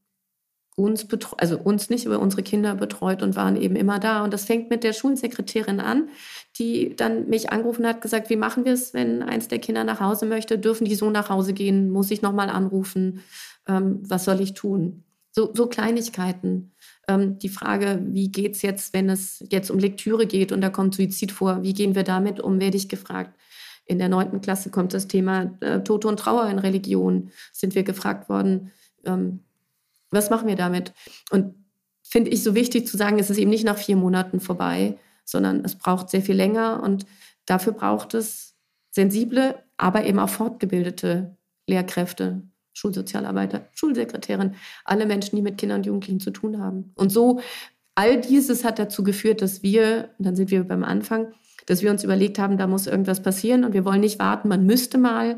uns betreut, also uns nicht, aber unsere Kinder betreut und waren eben immer da. Und das fängt mit der Schulsekretärin an, die dann mich angerufen hat, gesagt, wie machen wir es, wenn eins der Kinder nach Hause möchte? Dürfen die so nach Hause gehen? Muss ich nochmal anrufen? Ähm, was soll ich tun? So, so Kleinigkeiten. Ähm, die Frage, wie geht es jetzt, wenn es jetzt um Lektüre geht und da kommt Suizid vor, wie gehen wir damit um, werde ich gefragt. In der neunten Klasse kommt das Thema äh, Tod und Trauer in Religion, sind wir gefragt worden, ähm, was machen wir damit? Und finde ich so wichtig zu sagen, es ist eben nicht nach vier Monaten vorbei, sondern es braucht sehr viel länger und dafür braucht es sensible, aber eben auch fortgebildete Lehrkräfte, Schulsozialarbeiter, Schulsekretärin, alle Menschen, die mit Kindern und Jugendlichen zu tun haben. Und so, all dieses hat dazu geführt, dass wir, und dann sind wir beim Anfang, dass wir uns überlegt haben, da muss irgendwas passieren und wir wollen nicht warten, man müsste mal.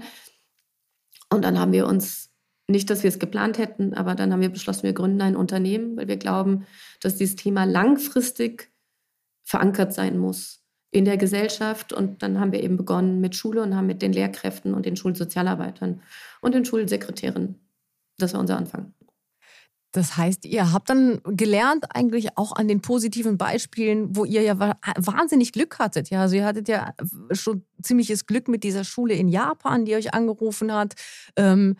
Und dann haben wir uns, nicht, dass wir es geplant hätten, aber dann haben wir beschlossen, wir gründen ein Unternehmen, weil wir glauben, dass dieses Thema langfristig verankert sein muss in der Gesellschaft. Und dann haben wir eben begonnen mit Schule und haben mit den Lehrkräften und den Schulsozialarbeitern und den Schulsekretären. Das war unser Anfang. Das heißt, ihr habt dann gelernt eigentlich auch an den positiven Beispielen, wo ihr ja wahnsinnig Glück hattet. Ja, also ihr hattet ja schon ziemliches Glück mit dieser Schule in Japan, die euch angerufen hat. Ähm,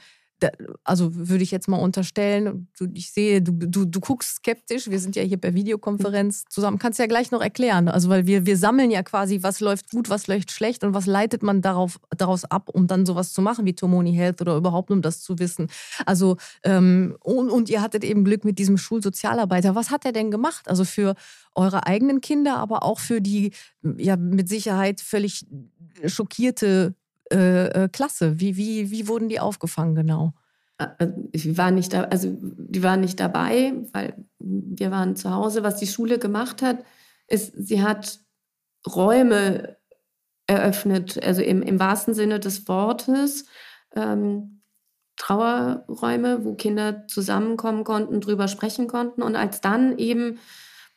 also würde ich jetzt mal unterstellen, ich sehe, du, du, du guckst skeptisch, wir sind ja hier per Videokonferenz zusammen, kannst ja gleich noch erklären, also weil wir, wir sammeln ja quasi, was läuft gut, was läuft schlecht und was leitet man darauf, daraus ab, um dann sowas zu machen wie Tomoni Health oder überhaupt um das zu wissen. Also ähm, und, und ihr hattet eben Glück mit diesem Schulsozialarbeiter. Was hat er denn gemacht? Also für eure eigenen Kinder, aber auch für die ja mit Sicherheit völlig schockierte äh, äh, Klasse? Wie, wie, wie wurden die aufgefangen genau? Ich war nicht da, also die waren nicht dabei, weil wir waren zu Hause. Was die Schule gemacht hat, ist, sie hat Räume eröffnet, also im, im wahrsten Sinne des Wortes. Ähm, Trauerräume, wo Kinder zusammenkommen konnten, drüber sprechen konnten. Und als dann eben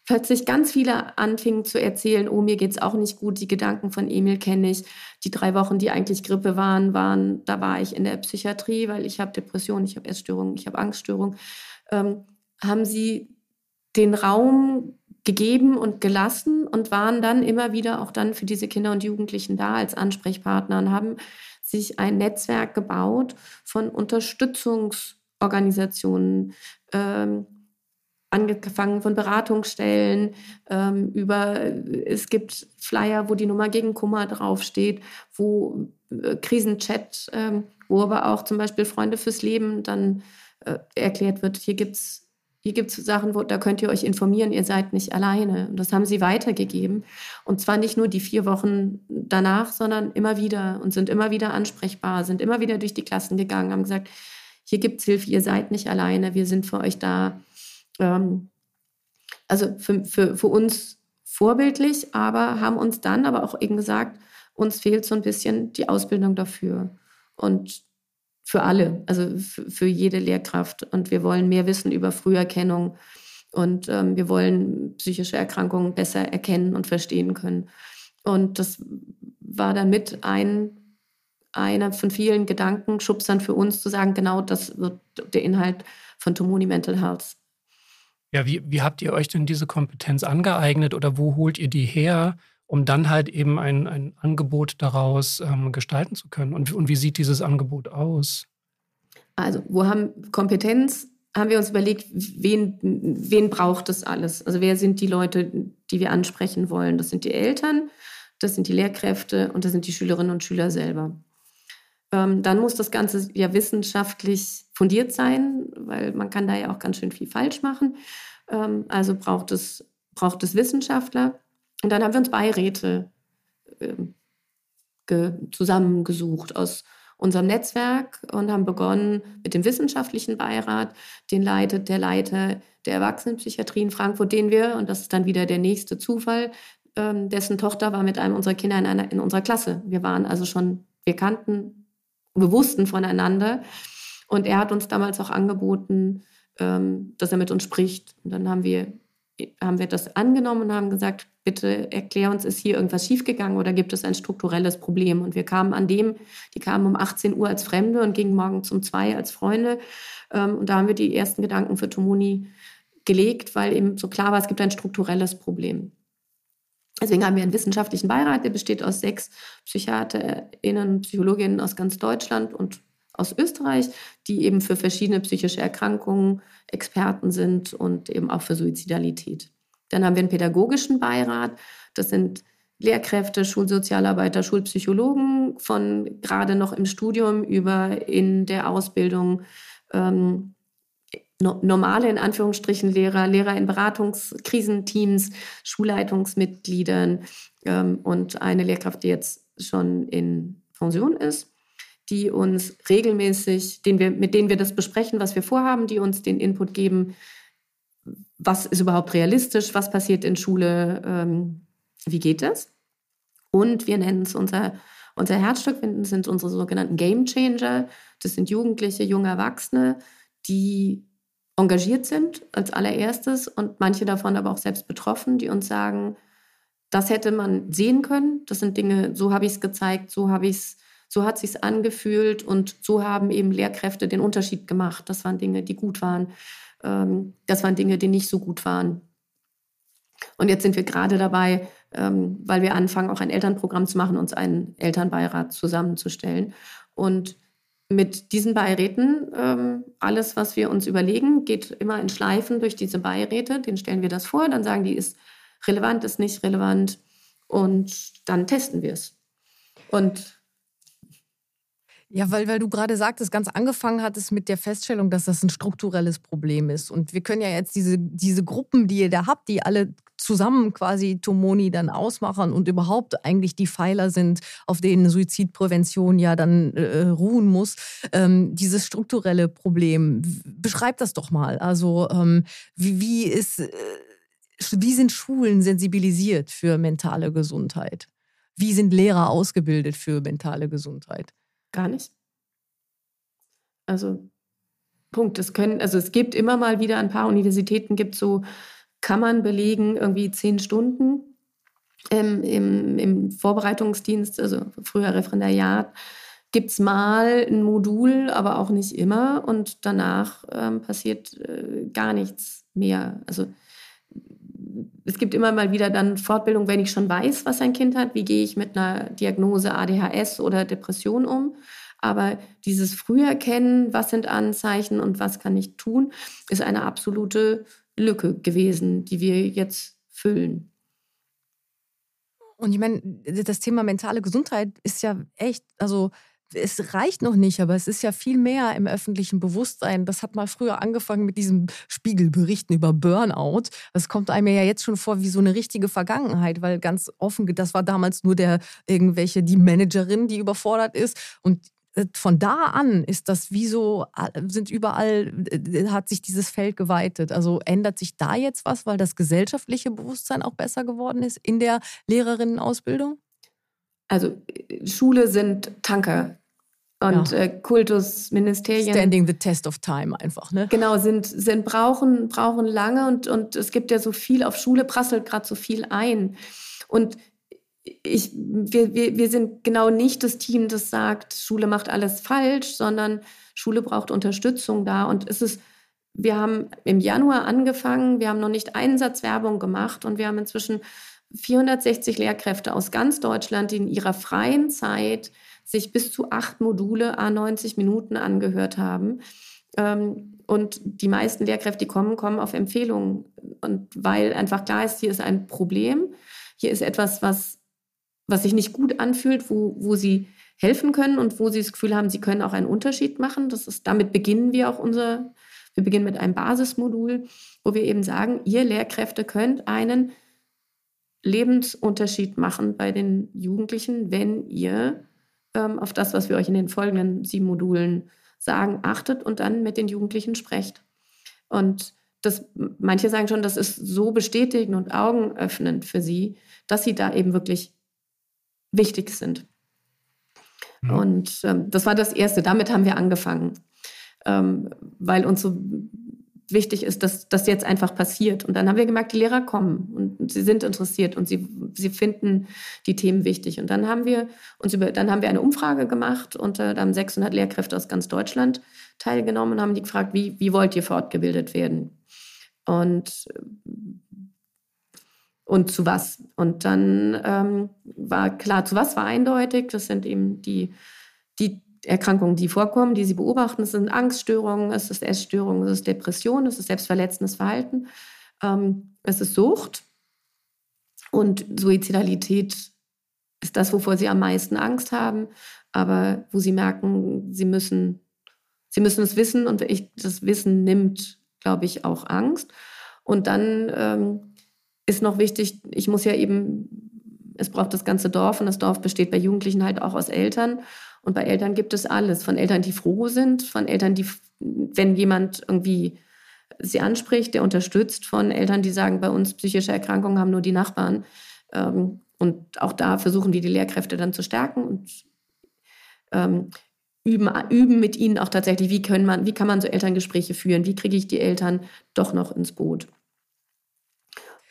plötzlich ganz viele anfingen zu erzählen, oh, mir geht's auch nicht gut, die Gedanken von Emil kenne ich. Die drei Wochen, die eigentlich Grippe waren, waren, da war ich in der Psychiatrie, weil ich habe Depressionen, ich habe Essstörungen, ich habe Angststörungen. Ähm, haben sie den Raum gegeben und gelassen und waren dann immer wieder auch dann für diese Kinder und Jugendlichen da als Ansprechpartner und haben sich ein Netzwerk gebaut von Unterstützungsorganisationen, ähm, angefangen von Beratungsstellen ähm, über, es gibt Flyer, wo die Nummer gegen Kummer draufsteht, wo äh, Krisenchat, ähm, wo aber auch zum Beispiel Freunde fürs Leben dann äh, erklärt wird, hier gibt's hier gibt's Sachen, wo, da könnt ihr euch informieren, ihr seid nicht alleine. Und das haben sie weitergegeben. Und zwar nicht nur die vier Wochen danach, sondern immer wieder und sind immer wieder ansprechbar, sind immer wieder durch die Klassen gegangen, haben gesagt, hier gibt's Hilfe, ihr seid nicht alleine, wir sind für euch da ähm, also für, für, für uns vorbildlich, aber haben uns dann aber auch eben gesagt, uns fehlt so ein bisschen die Ausbildung dafür. Und für alle, also für, jede Lehrkraft. Und wir wollen mehr wissen über Früherkennung und ähm, wir wollen psychische Erkrankungen besser erkennen und verstehen können. Und das war dann mit ein, einer von vielen Gedankenschubsern für uns zu sagen, genau das wird der Inhalt von Tomoni Mental Health ja, wie, wie habt ihr euch denn diese Kompetenz angeeignet oder wo holt ihr die her, um dann halt eben ein, ein Angebot daraus ähm, gestalten zu können? Und, und wie sieht dieses Angebot aus? Also, wo haben Kompetenz? Haben wir uns überlegt, wen, wen braucht das alles? Also, wer sind die Leute, die wir ansprechen wollen? Das sind die Eltern, das sind die Lehrkräfte und das sind die Schülerinnen und Schüler selber. Ähm, dann muss das Ganze ja wissenschaftlich fundiert sein, weil man kann da ja auch ganz schön viel falsch machen. Ähm, also braucht es, braucht es Wissenschaftler. Und dann haben wir uns Beiräte ähm, zusammengesucht aus unserem Netzwerk und haben begonnen mit dem wissenschaftlichen Beirat, den leitet der Leiter der Erwachsenenpsychiatrie in Frankfurt, den wir, und das ist dann wieder der nächste Zufall, ähm, dessen Tochter war mit einem unserer Kinder in, einer, in unserer Klasse. Wir waren also schon, wir kannten, wir wussten voneinander. Und er hat uns damals auch angeboten, ähm, dass er mit uns spricht. Und dann haben wir, haben wir das angenommen und haben gesagt, bitte erklär uns, ist hier irgendwas schiefgegangen oder gibt es ein strukturelles Problem? Und wir kamen an dem, die kamen um 18 Uhr als Fremde und gingen morgen um zwei als Freunde. Ähm, und da haben wir die ersten Gedanken für Tomoni gelegt, weil eben so klar war, es gibt ein strukturelles Problem. Deswegen haben wir einen wissenschaftlichen Beirat, der besteht aus sechs PsychiaterInnen, Psychologinnen aus ganz Deutschland und aus Österreich, die eben für verschiedene psychische Erkrankungen Experten sind und eben auch für Suizidalität. Dann haben wir einen pädagogischen Beirat. Das sind Lehrkräfte, Schulsozialarbeiter, Schulpsychologen von gerade noch im Studium über in der Ausbildung ähm, no normale in Anführungsstrichen Lehrer, Lehrer in Beratungskrisenteams, Schulleitungsmitgliedern ähm, und eine Lehrkraft, die jetzt schon in Pension ist, die uns regelmäßig, den wir, mit denen wir das besprechen, was wir vorhaben, die uns den Input geben, was ist überhaupt realistisch, was passiert in Schule, ähm, wie geht das? Und wir nennen es unser, unser Herzstück, sind unsere sogenannten Game Changer. Das sind Jugendliche, junge Erwachsene, die engagiert sind als allererstes und manche davon aber auch selbst betroffen, die uns sagen, das hätte man sehen können. Das sind Dinge, so habe ich es gezeigt, so habe ich es, so hat sich's angefühlt und so haben eben Lehrkräfte den Unterschied gemacht. Das waren Dinge, die gut waren. Ähm, das waren Dinge, die nicht so gut waren. Und jetzt sind wir gerade dabei, ähm, weil wir anfangen, auch ein Elternprogramm zu machen, uns einen Elternbeirat zusammenzustellen. Und mit diesen Beiräten, ähm, alles, was wir uns überlegen, geht immer in Schleifen durch diese Beiräte. Den stellen wir das vor, dann sagen die, ist relevant, ist nicht relevant. Und dann testen wir es. Und ja, weil, weil du gerade sagtest, ganz angefangen hat es mit der Feststellung, dass das ein strukturelles Problem ist. Und wir können ja jetzt diese, diese Gruppen, die ihr da habt, die alle zusammen quasi Tomoni dann ausmachen und überhaupt eigentlich die Pfeiler sind, auf denen Suizidprävention ja dann äh, ruhen muss. Ähm, dieses strukturelle Problem, beschreib das doch mal. Also ähm, wie, wie, ist, äh, wie sind Schulen sensibilisiert für mentale Gesundheit? Wie sind Lehrer ausgebildet für mentale Gesundheit? Gar nicht. Also, Punkt. Es können, also es gibt immer mal wieder ein paar Universitäten, gibt so, kann man belegen, irgendwie zehn Stunden ähm, im, im Vorbereitungsdienst, also früher Referendariat, gibt es mal ein Modul, aber auch nicht immer. Und danach ähm, passiert äh, gar nichts mehr. Also es gibt immer mal wieder dann Fortbildung, wenn ich schon weiß, was ein Kind hat, wie gehe ich mit einer Diagnose ADHS oder Depression um. Aber dieses Früherkennen, was sind Anzeichen und was kann ich tun, ist eine absolute Lücke gewesen, die wir jetzt füllen. Und ich meine, das Thema mentale Gesundheit ist ja echt, also es reicht noch nicht, aber es ist ja viel mehr im öffentlichen Bewusstsein. Das hat mal früher angefangen mit diesem Spiegelberichten über Burnout. Das kommt einem ja jetzt schon vor wie so eine richtige Vergangenheit, weil ganz offen, das war damals nur der irgendwelche, die Managerin, die überfordert ist. Und äh, von da an ist das wie so, sind überall, äh, hat sich dieses Feld geweitet. Also ändert sich da jetzt was, weil das gesellschaftliche Bewusstsein auch besser geworden ist in der Lehrerinnenausbildung? Also äh, Schule sind Tanker und ja. äh, Kultusministerien. Standing the test of time einfach, ne? Genau, sind, sind brauchen, brauchen lange und, und es gibt ja so viel, auf Schule prasselt gerade so viel ein. Und ich, wir, wir, wir sind genau nicht das Team, das sagt, Schule macht alles falsch, sondern Schule braucht Unterstützung da. Und es ist, wir haben im Januar angefangen, wir haben noch nicht einen Satz Werbung gemacht und wir haben inzwischen 460 Lehrkräfte aus ganz Deutschland, die in ihrer freien Zeit sich bis zu acht Module a 90 Minuten angehört haben. Ähm, und die meisten Lehrkräfte, die kommen, kommen auf Empfehlungen. Und weil einfach klar ist, hier ist ein Problem, hier ist etwas, was, was sich nicht gut anfühlt, wo, wo sie helfen können und wo sie das Gefühl haben, sie können auch einen Unterschied machen. Das ist, damit beginnen wir auch unser, wir beginnen mit einem Basismodul, wo wir eben sagen, ihr Lehrkräfte könnt einen Lebensunterschied machen bei den Jugendlichen, wenn ihr ähm, auf das, was wir euch in den folgenden sieben Modulen sagen, achtet und dann mit den Jugendlichen sprecht. Und das, manche sagen schon, das ist so bestätigend und augenöffnend für sie, dass sie da eben wirklich wichtig sind. Ja. Und ähm, das war das Erste. Damit haben wir angefangen, ähm, weil uns so wichtig ist, dass das jetzt einfach passiert. Und dann haben wir gemerkt, die Lehrer kommen und sie sind interessiert und sie, sie finden die Themen wichtig. Und dann haben wir uns über, dann haben wir eine Umfrage gemacht und äh, da haben 600 Lehrkräfte aus ganz Deutschland teilgenommen und haben die gefragt, wie, wie wollt ihr fortgebildet werden? Und und zu was. Und dann ähm, war klar, zu was war eindeutig. Das sind eben die, die Erkrankungen, die vorkommen, die Sie beobachten. Sind Angststörungen, es ist Essstörungen, es ist Depression, es ist selbstverletzendes Verhalten, ähm, es ist Sucht. Und Suizidalität ist das, wovor Sie am meisten Angst haben, aber wo Sie merken, Sie müssen, Sie müssen es wissen und ich, das Wissen nimmt, glaube ich, auch Angst. Und dann ähm, ist noch wichtig, ich muss ja eben, es braucht das ganze Dorf und das Dorf besteht bei Jugendlichen halt auch aus Eltern. Und bei Eltern gibt es alles. Von Eltern, die froh sind, von Eltern, die, wenn jemand irgendwie sie anspricht, der unterstützt, von Eltern, die sagen, bei uns psychische Erkrankungen haben nur die Nachbarn. Ähm, und auch da versuchen wir die Lehrkräfte dann zu stärken und ähm, üben, üben mit ihnen auch tatsächlich, wie, können man, wie kann man so Elterngespräche führen, wie kriege ich die Eltern doch noch ins Boot.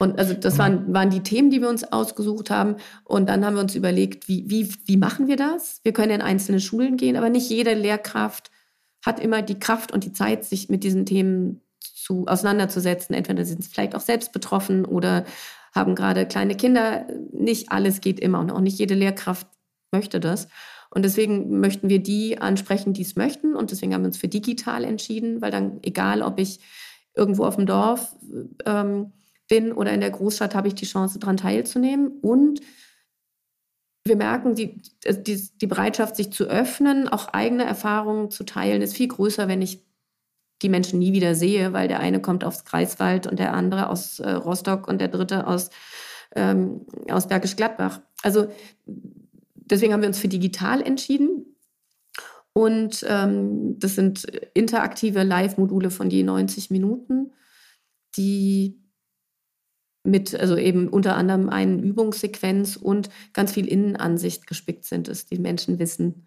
Und also das waren, waren die Themen, die wir uns ausgesucht haben. Und dann haben wir uns überlegt, wie, wie, wie machen wir das? Wir können in einzelne Schulen gehen, aber nicht jede Lehrkraft hat immer die Kraft und die Zeit, sich mit diesen Themen zu, auseinanderzusetzen. Entweder sind sie vielleicht auch selbst betroffen oder haben gerade kleine Kinder. Nicht alles geht immer und auch nicht jede Lehrkraft möchte das. Und deswegen möchten wir die ansprechen, die es möchten. Und deswegen haben wir uns für digital entschieden, weil dann, egal ob ich irgendwo auf dem Dorf ähm, bin oder in der Großstadt, habe ich die Chance, daran teilzunehmen. Und wir merken, die, die, die Bereitschaft, sich zu öffnen, auch eigene Erfahrungen zu teilen, ist viel größer, wenn ich die Menschen nie wieder sehe, weil der eine kommt aus Greifswald und der andere aus äh, Rostock und der dritte aus, ähm, aus Bergisch Gladbach. Also deswegen haben wir uns für digital entschieden. Und ähm, das sind interaktive Live-Module von je 90 Minuten, die mit, also eben unter anderem eine Übungssequenz und ganz viel Innenansicht gespickt sind, dass die Menschen wissen,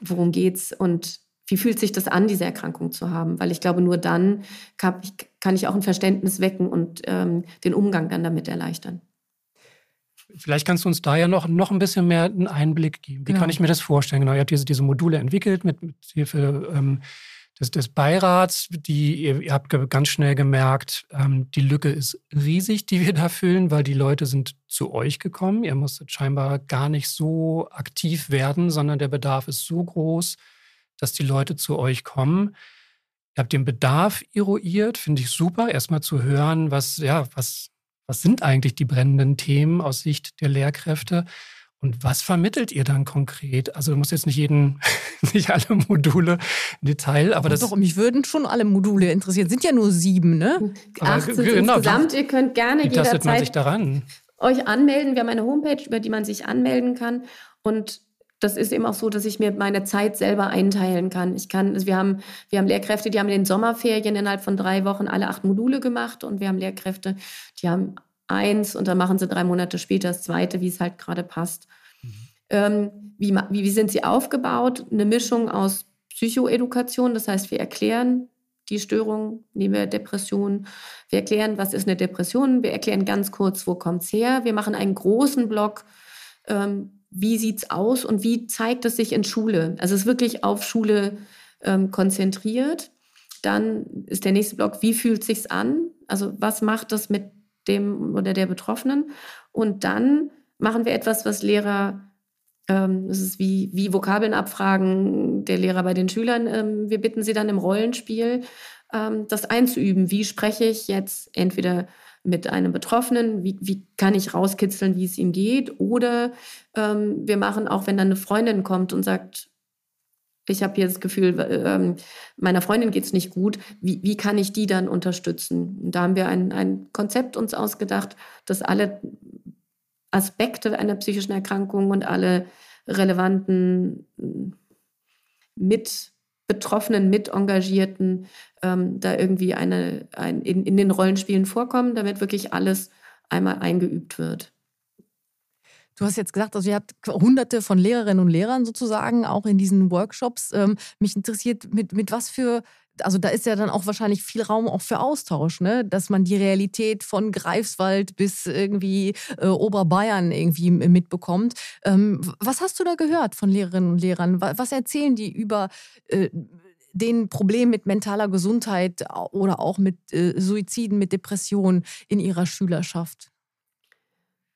worum geht's und wie fühlt sich das an, diese Erkrankung zu haben? Weil ich glaube, nur dann kann ich, kann ich auch ein Verständnis wecken und ähm, den Umgang dann damit erleichtern. Vielleicht kannst du uns da ja noch, noch ein bisschen mehr einen Einblick geben. Wie ja. kann ich mir das vorstellen? Genau, ihr habt diese, diese Module entwickelt mit, mit Hilfe ähm, des, des Beirats, die, ihr, habt ganz schnell gemerkt, ähm, die Lücke ist riesig, die wir da füllen, weil die Leute sind zu euch gekommen. Ihr musstet scheinbar gar nicht so aktiv werden, sondern der Bedarf ist so groß, dass die Leute zu euch kommen. Ihr habt den Bedarf eruiert, finde ich super, erstmal zu hören, was, ja, was, was sind eigentlich die brennenden Themen aus Sicht der Lehrkräfte. Und was vermittelt ihr dann konkret? Also du musst jetzt nicht jeden, nicht alle Module im Detail, aber das. Doch, mich würden schon alle Module interessieren. Sind ja nur sieben, ne? 18 genau, insgesamt. Ihr könnt gerne wie jederzeit man sich daran? euch anmelden. Wir haben eine Homepage, über die man sich anmelden kann. Und das ist eben auch so, dass ich mir meine Zeit selber einteilen kann. Ich kann, also wir haben, wir haben Lehrkräfte, die haben in den Sommerferien innerhalb von drei Wochen alle acht Module gemacht und wir haben Lehrkräfte, die haben eins und dann machen sie drei Monate später das zweite, wie es halt gerade passt. Mhm. Ähm, wie, wie, sind sie aufgebaut? Eine Mischung aus Psychoedukation, das heißt, wir erklären die Störung, nehmen wir Depression. Wir erklären, was ist eine Depression. Wir erklären ganz kurz, wo kommt es her. Wir machen einen großen Block, ähm, wie es aus und wie zeigt es sich in Schule. Also es ist wirklich auf Schule ähm, konzentriert. Dann ist der nächste Block, wie fühlt sich's an? Also was macht das mit dem oder der Betroffenen. Und dann machen wir etwas, was Lehrer, ähm, das ist wie, wie Vokabeln abfragen der Lehrer bei den Schülern. Ähm, wir bitten sie dann im Rollenspiel, ähm, das einzuüben. Wie spreche ich jetzt entweder mit einem Betroffenen, wie, wie kann ich rauskitzeln, wie es ihm geht. Oder ähm, wir machen auch, wenn dann eine Freundin kommt und sagt, ich habe hier das Gefühl, ähm, meiner Freundin geht es nicht gut, wie, wie kann ich die dann unterstützen? Und da haben wir ein, ein Konzept uns ausgedacht, das alle Aspekte einer psychischen Erkrankung und alle relevanten mit Betroffenen, mit Engagierten ähm, da irgendwie eine, ein, in, in den Rollenspielen vorkommen, damit wirklich alles einmal eingeübt wird. Du hast jetzt gesagt, also ihr habt hunderte von Lehrerinnen und Lehrern sozusagen auch in diesen Workshops. Ähm, mich interessiert, mit, mit was für, also da ist ja dann auch wahrscheinlich viel Raum auch für Austausch, ne? dass man die Realität von Greifswald bis irgendwie äh, Oberbayern irgendwie mitbekommt. Ähm, was hast du da gehört von Lehrerinnen und Lehrern? Was erzählen die über äh, den Problem mit mentaler Gesundheit oder auch mit äh, Suiziden, mit Depressionen in ihrer Schülerschaft?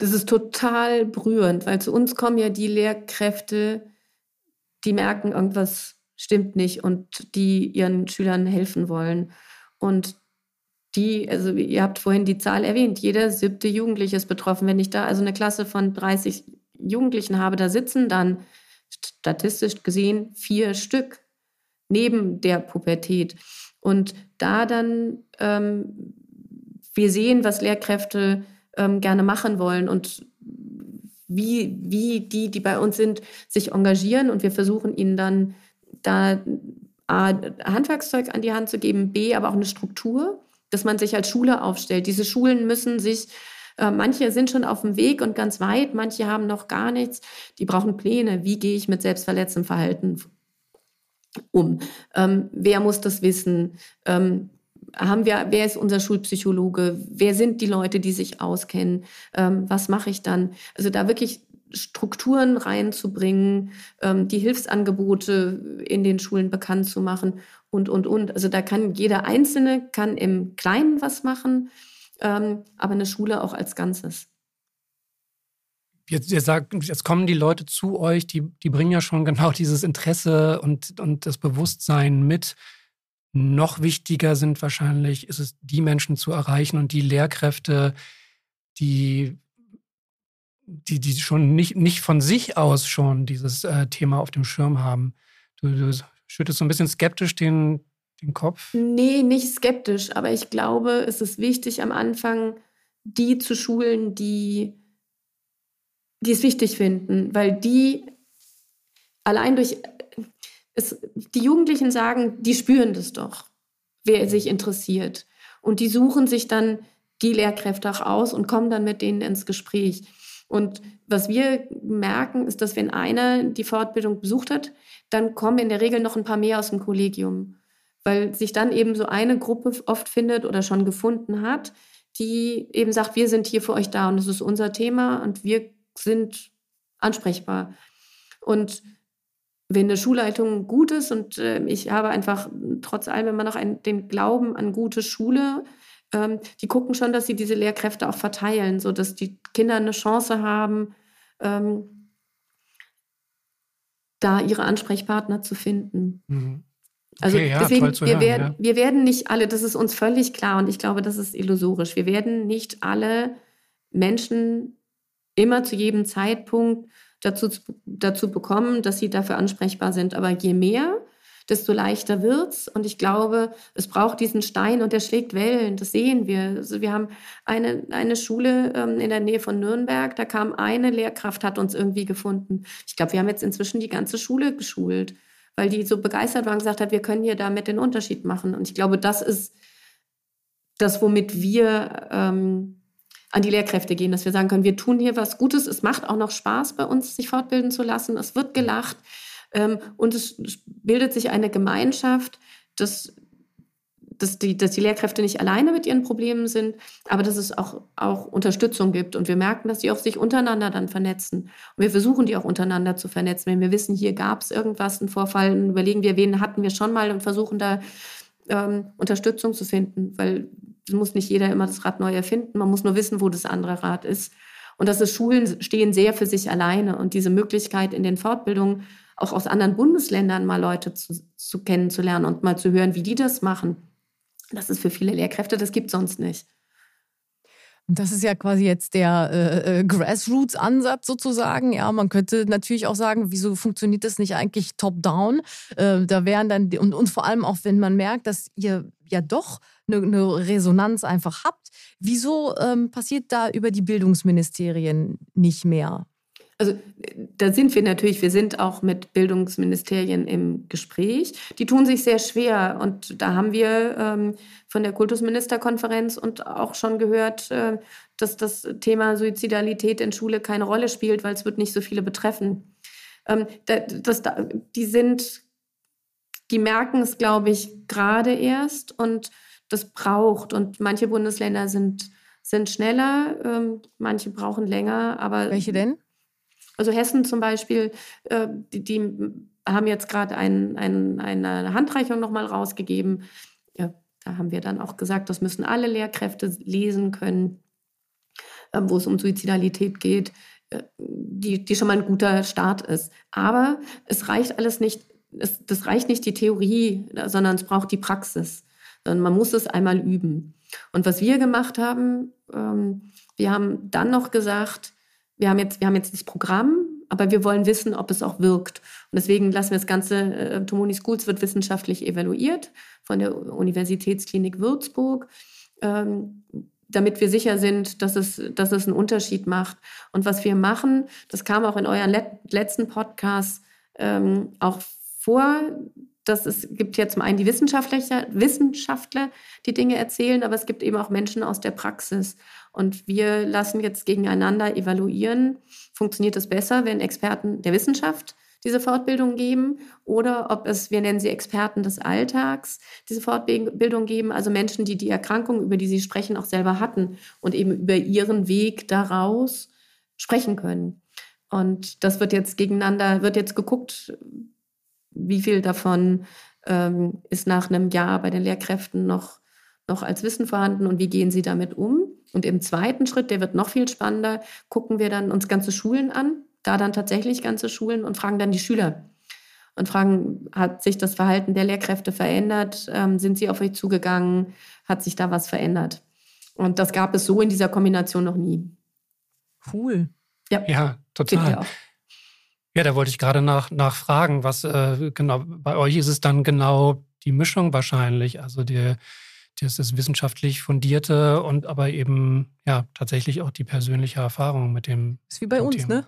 Das ist total berührend, weil zu uns kommen ja die Lehrkräfte, die merken, irgendwas stimmt nicht und die ihren Schülern helfen wollen. Und die, also ihr habt vorhin die Zahl erwähnt, jeder siebte Jugendliche ist betroffen. Wenn ich da also eine Klasse von 30 Jugendlichen habe, da sitzen dann statistisch gesehen vier Stück neben der Pubertät. Und da dann, ähm, wir sehen, was Lehrkräfte ähm, gerne machen wollen und wie, wie die, die bei uns sind, sich engagieren und wir versuchen ihnen dann da A, Handwerkszeug an die Hand zu geben, B, aber auch eine Struktur, dass man sich als Schule aufstellt. Diese Schulen müssen sich äh, Manche sind schon auf dem Weg und ganz weit, manche haben noch gar nichts. Die brauchen Pläne. Wie gehe ich mit selbstverletzendem Verhalten um? Ähm, wer muss das wissen? Ähm, haben wir, wer ist unser Schulpsychologe? Wer sind die Leute, die sich auskennen? Ähm, was mache ich dann? Also da wirklich Strukturen reinzubringen, ähm, die Hilfsangebote in den Schulen bekannt zu machen und, und, und. Also da kann jeder Einzelne, kann im Kleinen was machen, ähm, aber eine Schule auch als Ganzes. Jetzt, ihr sagt, jetzt kommen die Leute zu euch, die, die bringen ja schon genau dieses Interesse und, und das Bewusstsein mit. Noch wichtiger sind wahrscheinlich, ist es, die Menschen zu erreichen und die Lehrkräfte, die, die, die schon nicht, nicht von sich aus schon dieses äh, Thema auf dem Schirm haben. Du, du schüttest so ein bisschen skeptisch den, den Kopf. Nee, nicht skeptisch, aber ich glaube, es ist wichtig am Anfang, die zu schulen, die, die es wichtig finden, weil die allein durch es, die Jugendlichen sagen, die spüren das doch, wer sich interessiert. Und die suchen sich dann die Lehrkräfte auch aus und kommen dann mit denen ins Gespräch. Und was wir merken, ist, dass wenn einer die Fortbildung besucht hat, dann kommen in der Regel noch ein paar mehr aus dem Kollegium, weil sich dann eben so eine Gruppe oft findet oder schon gefunden hat, die eben sagt, wir sind hier für euch da und das ist unser Thema und wir sind ansprechbar. Und wenn eine Schulleitung gut ist und äh, ich habe einfach trotz allem immer noch ein, den Glauben an gute Schule, ähm, die gucken schon, dass sie diese Lehrkräfte auch verteilen, sodass die Kinder eine Chance haben, ähm, da ihre Ansprechpartner zu finden. Mhm. Also okay, ja, deswegen, wir, hören, werden, ja. wir werden nicht alle, das ist uns völlig klar und ich glaube, das ist illusorisch, wir werden nicht alle Menschen immer zu jedem Zeitpunkt dazu, dazu bekommen, dass sie dafür ansprechbar sind. Aber je mehr, desto leichter wird's. Und ich glaube, es braucht diesen Stein und der schlägt Wellen. Das sehen wir. Also wir haben eine, eine Schule ähm, in der Nähe von Nürnberg. Da kam eine Lehrkraft, hat uns irgendwie gefunden. Ich glaube, wir haben jetzt inzwischen die ganze Schule geschult, weil die so begeistert waren und gesagt hat, wir können hier damit den Unterschied machen. Und ich glaube, das ist das, womit wir ähm, an die Lehrkräfte gehen, dass wir sagen können, wir tun hier was Gutes. Es macht auch noch Spaß bei uns, sich fortbilden zu lassen. Es wird gelacht ähm, und es bildet sich eine Gemeinschaft, dass, dass, die, dass die Lehrkräfte nicht alleine mit ihren Problemen sind, aber dass es auch, auch Unterstützung gibt. Und wir merken, dass die auch sich untereinander dann vernetzen. Und wir versuchen, die auch untereinander zu vernetzen. Wenn wir wissen, hier gab es irgendwas, einen Vorfall, dann überlegen wir, wen hatten wir schon mal und versuchen da ähm, Unterstützung zu finden, weil muss nicht jeder immer das Rad neu erfinden. Man muss nur wissen, wo das andere Rad ist. Und dass es Schulen stehen sehr für sich alleine. Und diese Möglichkeit in den Fortbildungen auch aus anderen Bundesländern mal Leute zu, zu kennenzulernen und mal zu hören, wie die das machen, das ist für viele Lehrkräfte, das gibt sonst nicht. Das ist ja quasi jetzt der äh, äh, Grassroots-Ansatz sozusagen. Ja, man könnte natürlich auch sagen, wieso funktioniert das nicht eigentlich top-down? Äh, da wären dann, und, und vor allem auch, wenn man merkt, dass ihr ja doch eine, eine Resonanz einfach habt, wieso ähm, passiert da über die Bildungsministerien nicht mehr? Also da sind wir natürlich, wir sind auch mit Bildungsministerien im Gespräch. Die tun sich sehr schwer und da haben wir ähm, von der Kultusministerkonferenz und auch schon gehört, äh, dass das Thema Suizidalität in Schule keine Rolle spielt, weil es wird nicht so viele betreffen. Ähm, das, das, die sind, die merken es, glaube ich, gerade erst und das braucht und manche Bundesländer sind sind schneller, ähm, manche brauchen länger, aber welche denn? Also Hessen zum Beispiel, äh, die, die, haben jetzt gerade ein, ein, eine Handreichung nochmal rausgegeben. Ja, da haben wir dann auch gesagt, das müssen alle Lehrkräfte lesen können, äh, wo es um Suizidalität geht, äh, die, die schon mal ein guter Start ist. Aber es reicht alles nicht, es, das reicht nicht die Theorie, sondern es braucht die Praxis. Man muss es einmal üben. Und was wir gemacht haben, ähm, wir haben dann noch gesagt, wir haben jetzt, wir haben jetzt das Programm, aber wir wollen wissen, ob es auch wirkt. Und deswegen lassen wir das Ganze, äh, Tomoni Schools wird wissenschaftlich evaluiert von der Universitätsklinik Würzburg, ähm, damit wir sicher sind, dass es, dass es einen Unterschied macht. Und was wir machen, das kam auch in euren let letzten Podcast ähm, auch vor, dass es gibt ja zum einen die Wissenschaftler, Wissenschaftler, die Dinge erzählen, aber es gibt eben auch Menschen aus der Praxis. Und wir lassen jetzt gegeneinander evaluieren, funktioniert es besser, wenn Experten der Wissenschaft diese Fortbildung geben oder ob es, wir nennen sie Experten des Alltags, diese Fortbildung geben, also Menschen, die die Erkrankung, über die sie sprechen, auch selber hatten und eben über ihren Weg daraus sprechen können. Und das wird jetzt gegeneinander, wird jetzt geguckt, wie viel davon ähm, ist nach einem Jahr bei den Lehrkräften noch, noch als Wissen vorhanden und wie gehen sie damit um. Und im zweiten Schritt, der wird noch viel spannender, gucken wir dann uns ganze Schulen an, da dann tatsächlich ganze Schulen und fragen dann die Schüler und fragen, hat sich das Verhalten der Lehrkräfte verändert? Ähm, sind sie auf euch zugegangen? Hat sich da was verändert? Und das gab es so in dieser Kombination noch nie. Cool. Ja, ja total. Ja, da wollte ich gerade nach, nachfragen, was äh, genau, bei euch ist es dann genau die Mischung wahrscheinlich, also der das ist wissenschaftlich fundierte und aber eben ja tatsächlich auch die persönliche Erfahrung mit dem. Ist wie bei uns, Thema. ne?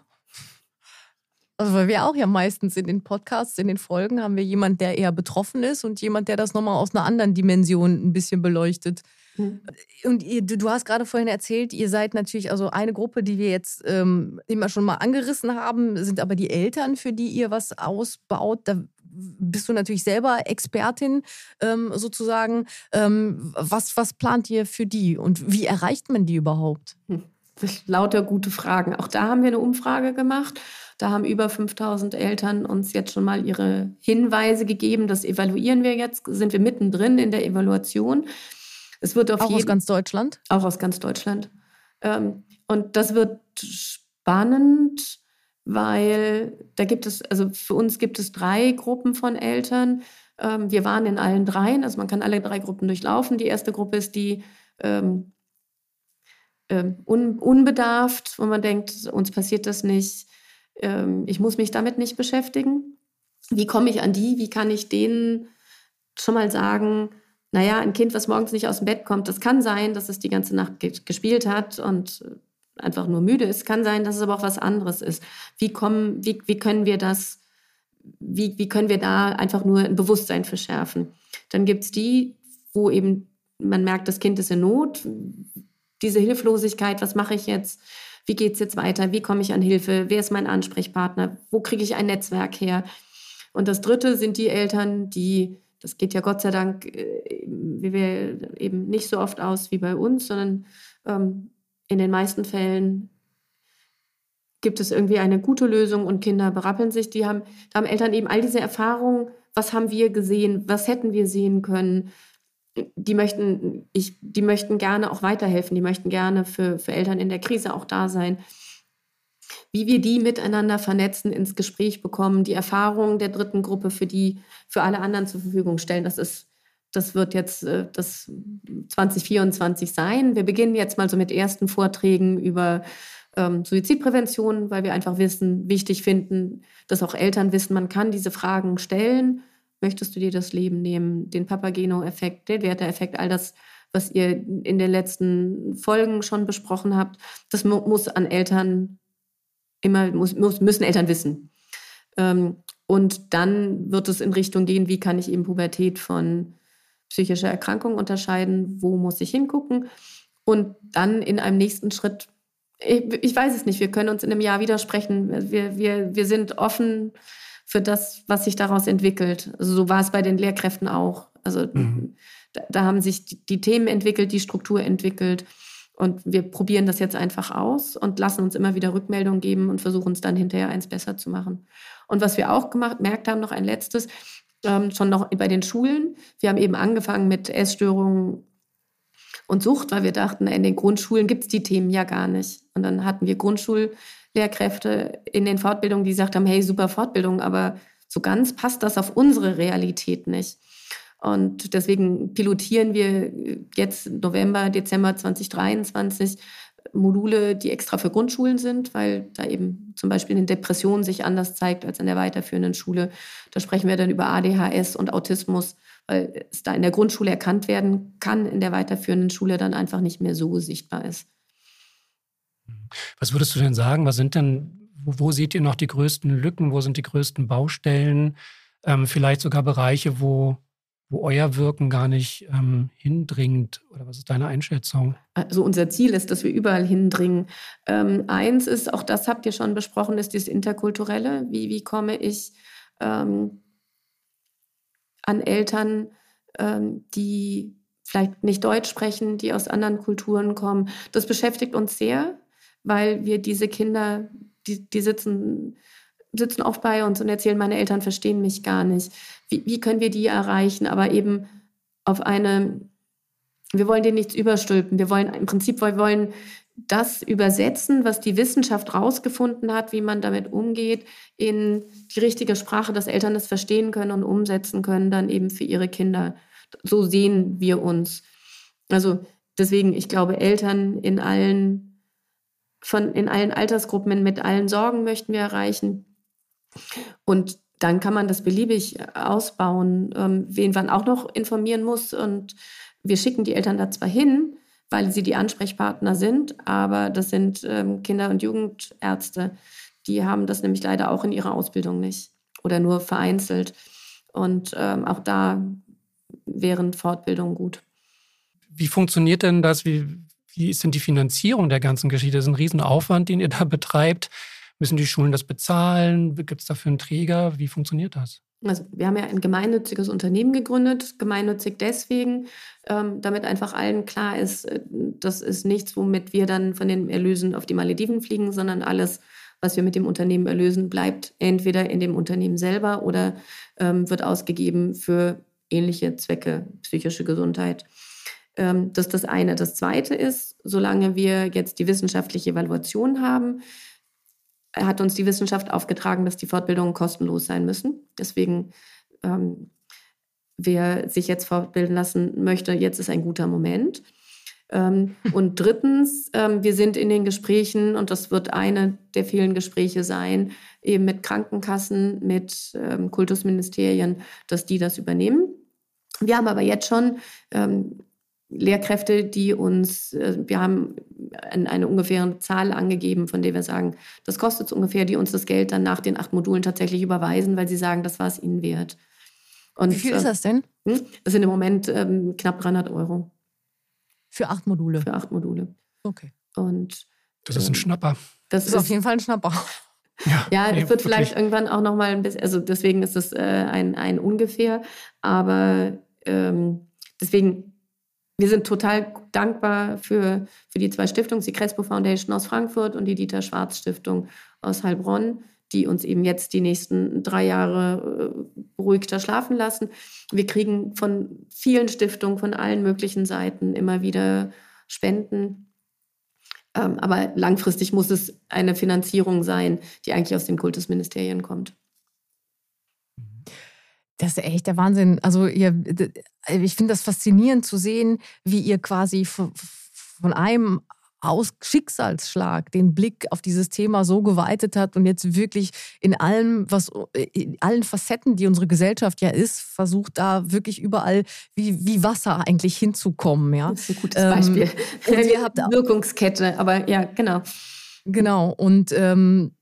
Also weil wir auch ja meistens in den Podcasts, in den Folgen haben wir jemand, der eher betroffen ist und jemand, der das nochmal aus einer anderen Dimension ein bisschen beleuchtet. Mhm. Und ihr, du hast gerade vorhin erzählt, ihr seid natürlich also eine Gruppe, die wir jetzt ähm, immer schon mal angerissen haben, sind aber die Eltern, für die ihr was ausbaut. Da bist du natürlich selber Expertin ähm, sozusagen. Ähm, was, was plant ihr für die und wie erreicht man die überhaupt? Hm. Lauter gute Fragen. Auch da haben wir eine Umfrage gemacht. Da haben über 5000 Eltern uns jetzt schon mal ihre Hinweise gegeben. Das evaluieren wir jetzt. Sind wir mittendrin in der Evaluation. Es wird auf auch aus ganz Deutschland? Auch aus ganz Deutschland. Ähm, und das wird spannend weil da gibt es, also für uns gibt es drei Gruppen von Eltern. Ähm, wir waren in allen dreien, also man kann alle drei Gruppen durchlaufen. Die erste Gruppe ist die ähm, ähm, un, unbedarft, wo man denkt, uns passiert das nicht, ähm, ich muss mich damit nicht beschäftigen. Wie komme ich an die? Wie kann ich denen schon mal sagen, naja, ein Kind, was morgens nicht aus dem Bett kommt, das kann sein, dass es die ganze Nacht gespielt hat und einfach nur müde ist. Kann sein, dass es aber auch was anderes ist. Wie, kommen, wie, wie können wir das, wie, wie können wir da einfach nur ein Bewusstsein verschärfen? Dann gibt es die, wo eben man merkt, das Kind ist in Not. Diese Hilflosigkeit, was mache ich jetzt? Wie geht es jetzt weiter? Wie komme ich an Hilfe? Wer ist mein Ansprechpartner? Wo kriege ich ein Netzwerk her? Und das Dritte sind die Eltern, die, das geht ja Gott sei Dank, äh, wie wir eben nicht so oft aus wie bei uns, sondern ähm, in den meisten Fällen gibt es irgendwie eine gute Lösung und Kinder berappeln sich. Die haben, da haben Eltern eben all diese Erfahrungen. Was haben wir gesehen? Was hätten wir sehen können? Die möchten, ich, die möchten gerne auch weiterhelfen. Die möchten gerne für, für Eltern in der Krise auch da sein. Wie wir die miteinander vernetzen, ins Gespräch bekommen, die Erfahrungen der dritten Gruppe für die, für alle anderen zur Verfügung stellen, das ist das wird jetzt äh, das 2024 sein. Wir beginnen jetzt mal so mit ersten Vorträgen über ähm, Suizidprävention, weil wir einfach wissen, wichtig finden, dass auch Eltern wissen, man kann diese Fragen stellen. Möchtest du dir das Leben nehmen? Den Papageno-Effekt, den Werteeffekt, all das, was ihr in den letzten Folgen schon besprochen habt, das mu muss an Eltern immer, muss, muss, müssen Eltern wissen. Ähm, und dann wird es in Richtung gehen, wie kann ich eben Pubertät von psychischer Erkrankung unterscheiden, wo muss ich hingucken. Und dann in einem nächsten Schritt ich, ich, weiß es nicht, wir können uns in einem Jahr widersprechen. Wir, wir, wir sind offen für das, was sich daraus entwickelt. Also so war es bei den Lehrkräften auch. Also mhm. da, da, haben sich die, die, Themen entwickelt, die Struktur entwickelt. Und wir probieren das jetzt einfach aus und lassen uns immer wieder Rückmeldungen geben und versuchen es dann hinterher eins besser zu machen. Und was wir auch gemacht, merkt haben, noch ein letztes, ähm, schon noch bei den Schulen. Wir haben eben angefangen mit Essstörungen und Sucht, weil wir dachten, in den Grundschulen gibt es die Themen ja gar nicht. Und dann hatten wir Grundschullehrkräfte in den Fortbildungen, die gesagt haben, hey, super Fortbildung, aber so ganz passt das auf unsere Realität nicht. Und deswegen pilotieren wir jetzt November, Dezember 2023 Module, die extra für Grundschulen sind, weil da eben zum Beispiel eine Depression sich anders zeigt als in der weiterführenden Schule. Da sprechen wir dann über ADHS und Autismus weil es da in der Grundschule erkannt werden kann, in der weiterführenden Schule dann einfach nicht mehr so sichtbar ist. Was würdest du denn sagen? Was sind denn, wo, wo seht ihr noch die größten Lücken? Wo sind die größten Baustellen? Ähm, vielleicht sogar Bereiche, wo, wo euer Wirken gar nicht ähm, hindringt? Oder was ist deine Einschätzung? Also unser Ziel ist, dass wir überall hindringen. Ähm, eins ist, auch das habt ihr schon besprochen, ist das Interkulturelle. Wie, wie komme ich ähm, an Eltern, ähm, die vielleicht nicht Deutsch sprechen, die aus anderen Kulturen kommen. Das beschäftigt uns sehr, weil wir diese Kinder, die, die sitzen, sitzen oft bei uns und erzählen, meine Eltern verstehen mich gar nicht. Wie, wie können wir die erreichen? Aber eben auf eine, wir wollen denen nichts überstülpen. Wir wollen im Prinzip, wir wollen das übersetzen, was die Wissenschaft rausgefunden hat, wie man damit umgeht, in die richtige Sprache, dass Eltern es verstehen können und umsetzen können, dann eben für ihre Kinder. So sehen wir uns. Also deswegen, ich glaube, Eltern in allen, von, in allen Altersgruppen mit allen Sorgen möchten wir erreichen. Und dann kann man das beliebig ausbauen, ähm, wen man auch noch informieren muss. Und wir schicken die Eltern da zwar hin, weil sie die Ansprechpartner sind. Aber das sind ähm, Kinder- und Jugendärzte. Die haben das nämlich leider auch in ihrer Ausbildung nicht oder nur vereinzelt. Und ähm, auch da wären Fortbildungen gut. Wie funktioniert denn das? Wie, wie ist denn die Finanzierung der ganzen Geschichte? Das ist ein Riesenaufwand, den ihr da betreibt. Müssen die Schulen das bezahlen? Gibt es dafür einen Träger? Wie funktioniert das? Also wir haben ja ein gemeinnütziges Unternehmen gegründet, gemeinnützig deswegen, ähm, damit einfach allen klar ist, äh, das ist nichts, womit wir dann von den Erlösen auf die Malediven fliegen, sondern alles, was wir mit dem Unternehmen erlösen, bleibt entweder in dem Unternehmen selber oder ähm, wird ausgegeben für ähnliche Zwecke, psychische Gesundheit. Ähm, das ist das eine. Das zweite ist, solange wir jetzt die wissenschaftliche Evaluation haben, hat uns die Wissenschaft aufgetragen, dass die Fortbildungen kostenlos sein müssen. Deswegen, ähm, wer sich jetzt fortbilden lassen möchte, jetzt ist ein guter Moment. Ähm, und drittens, ähm, wir sind in den Gesprächen, und das wird eine der vielen Gespräche sein, eben mit Krankenkassen, mit ähm, Kultusministerien, dass die das übernehmen. Wir haben aber jetzt schon ähm, Lehrkräfte, die uns, äh, wir haben eine ungefähre Zahl angegeben, von der wir sagen, das kostet es ungefähr, die uns das Geld dann nach den acht Modulen tatsächlich überweisen, weil sie sagen, das war es ihnen wert. Und, Wie viel ist das denn? Hm? Das sind im Moment ähm, knapp 300 Euro. Für acht Module? Für acht Module. Okay. Und, das ist ein ähm, Schnapper. Das, das ist auf jeden Fall ein Schnapper. Ja, ja nee, es wird wirklich. vielleicht irgendwann auch noch mal ein bisschen, also deswegen ist es äh, ein, ein ungefähr, aber ähm, deswegen wir sind total dankbar für, für die zwei Stiftungen, die Crespo Foundation aus Frankfurt und die Dieter Schwarz Stiftung aus Heilbronn, die uns eben jetzt die nächsten drei Jahre äh, ruhig schlafen lassen. Wir kriegen von vielen Stiftungen, von allen möglichen Seiten immer wieder Spenden. Ähm, aber langfristig muss es eine Finanzierung sein, die eigentlich aus den Kultusministerien kommt. Das ist echt der Wahnsinn. Also ihr, ich finde das faszinierend zu sehen, wie ihr quasi von einem aus Schicksalsschlag den Blick auf dieses Thema so geweitet hat und jetzt wirklich in allem, was in allen Facetten, die unsere Gesellschaft ja ist, versucht da wirklich überall wie, wie Wasser eigentlich hinzukommen. Ja? Das ist ein gutes Beispiel. Ähm, und ihr habt Wirkungskette, aber ja, genau. Genau. Und ähm,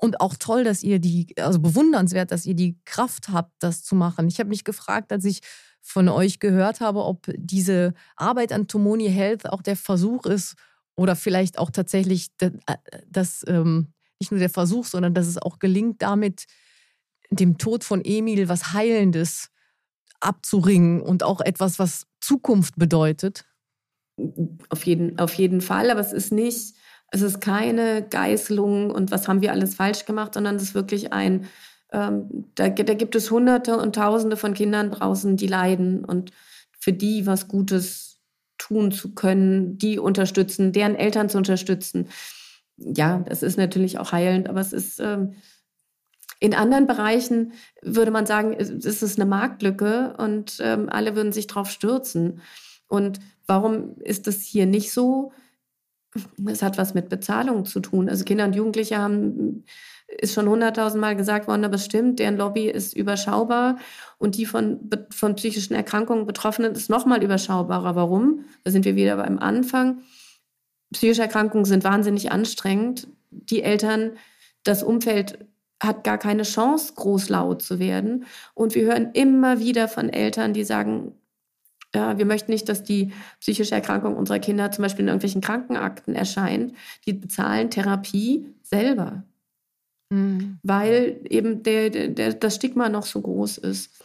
und auch toll, dass ihr die, also bewundernswert, dass ihr die Kraft habt, das zu machen. Ich habe mich gefragt, als ich von euch gehört habe, ob diese Arbeit an Tomoni Health auch der Versuch ist oder vielleicht auch tatsächlich äh, das ähm, nicht nur der Versuch, sondern dass es auch gelingt, damit dem Tod von Emil was Heilendes abzuringen und auch etwas, was Zukunft bedeutet. Auf jeden, auf jeden Fall, aber es ist nicht es ist keine Geißelung und was haben wir alles falsch gemacht, sondern es ist wirklich ein, ähm, da, da gibt es Hunderte und Tausende von Kindern draußen, die leiden und für die was Gutes tun zu können, die unterstützen, deren Eltern zu unterstützen. Ja, das ist natürlich auch heilend, aber es ist ähm, in anderen Bereichen würde man sagen, es ist eine Marktlücke und ähm, alle würden sich drauf stürzen. Und warum ist das hier nicht so? Es hat was mit Bezahlung zu tun. Also Kinder und Jugendliche haben, ist schon hunderttausendmal gesagt worden, aber es stimmt, deren Lobby ist überschaubar und die von, von psychischen Erkrankungen Betroffenen ist nochmal überschaubarer. Warum? Da sind wir wieder beim Anfang. Psychische Erkrankungen sind wahnsinnig anstrengend. Die Eltern, das Umfeld hat gar keine Chance, groß laut zu werden. Und wir hören immer wieder von Eltern, die sagen, ja, wir möchten nicht, dass die psychische Erkrankung unserer Kinder zum Beispiel in irgendwelchen Krankenakten erscheint. Die bezahlen Therapie selber, mhm. weil eben der, der, das Stigma noch so groß ist.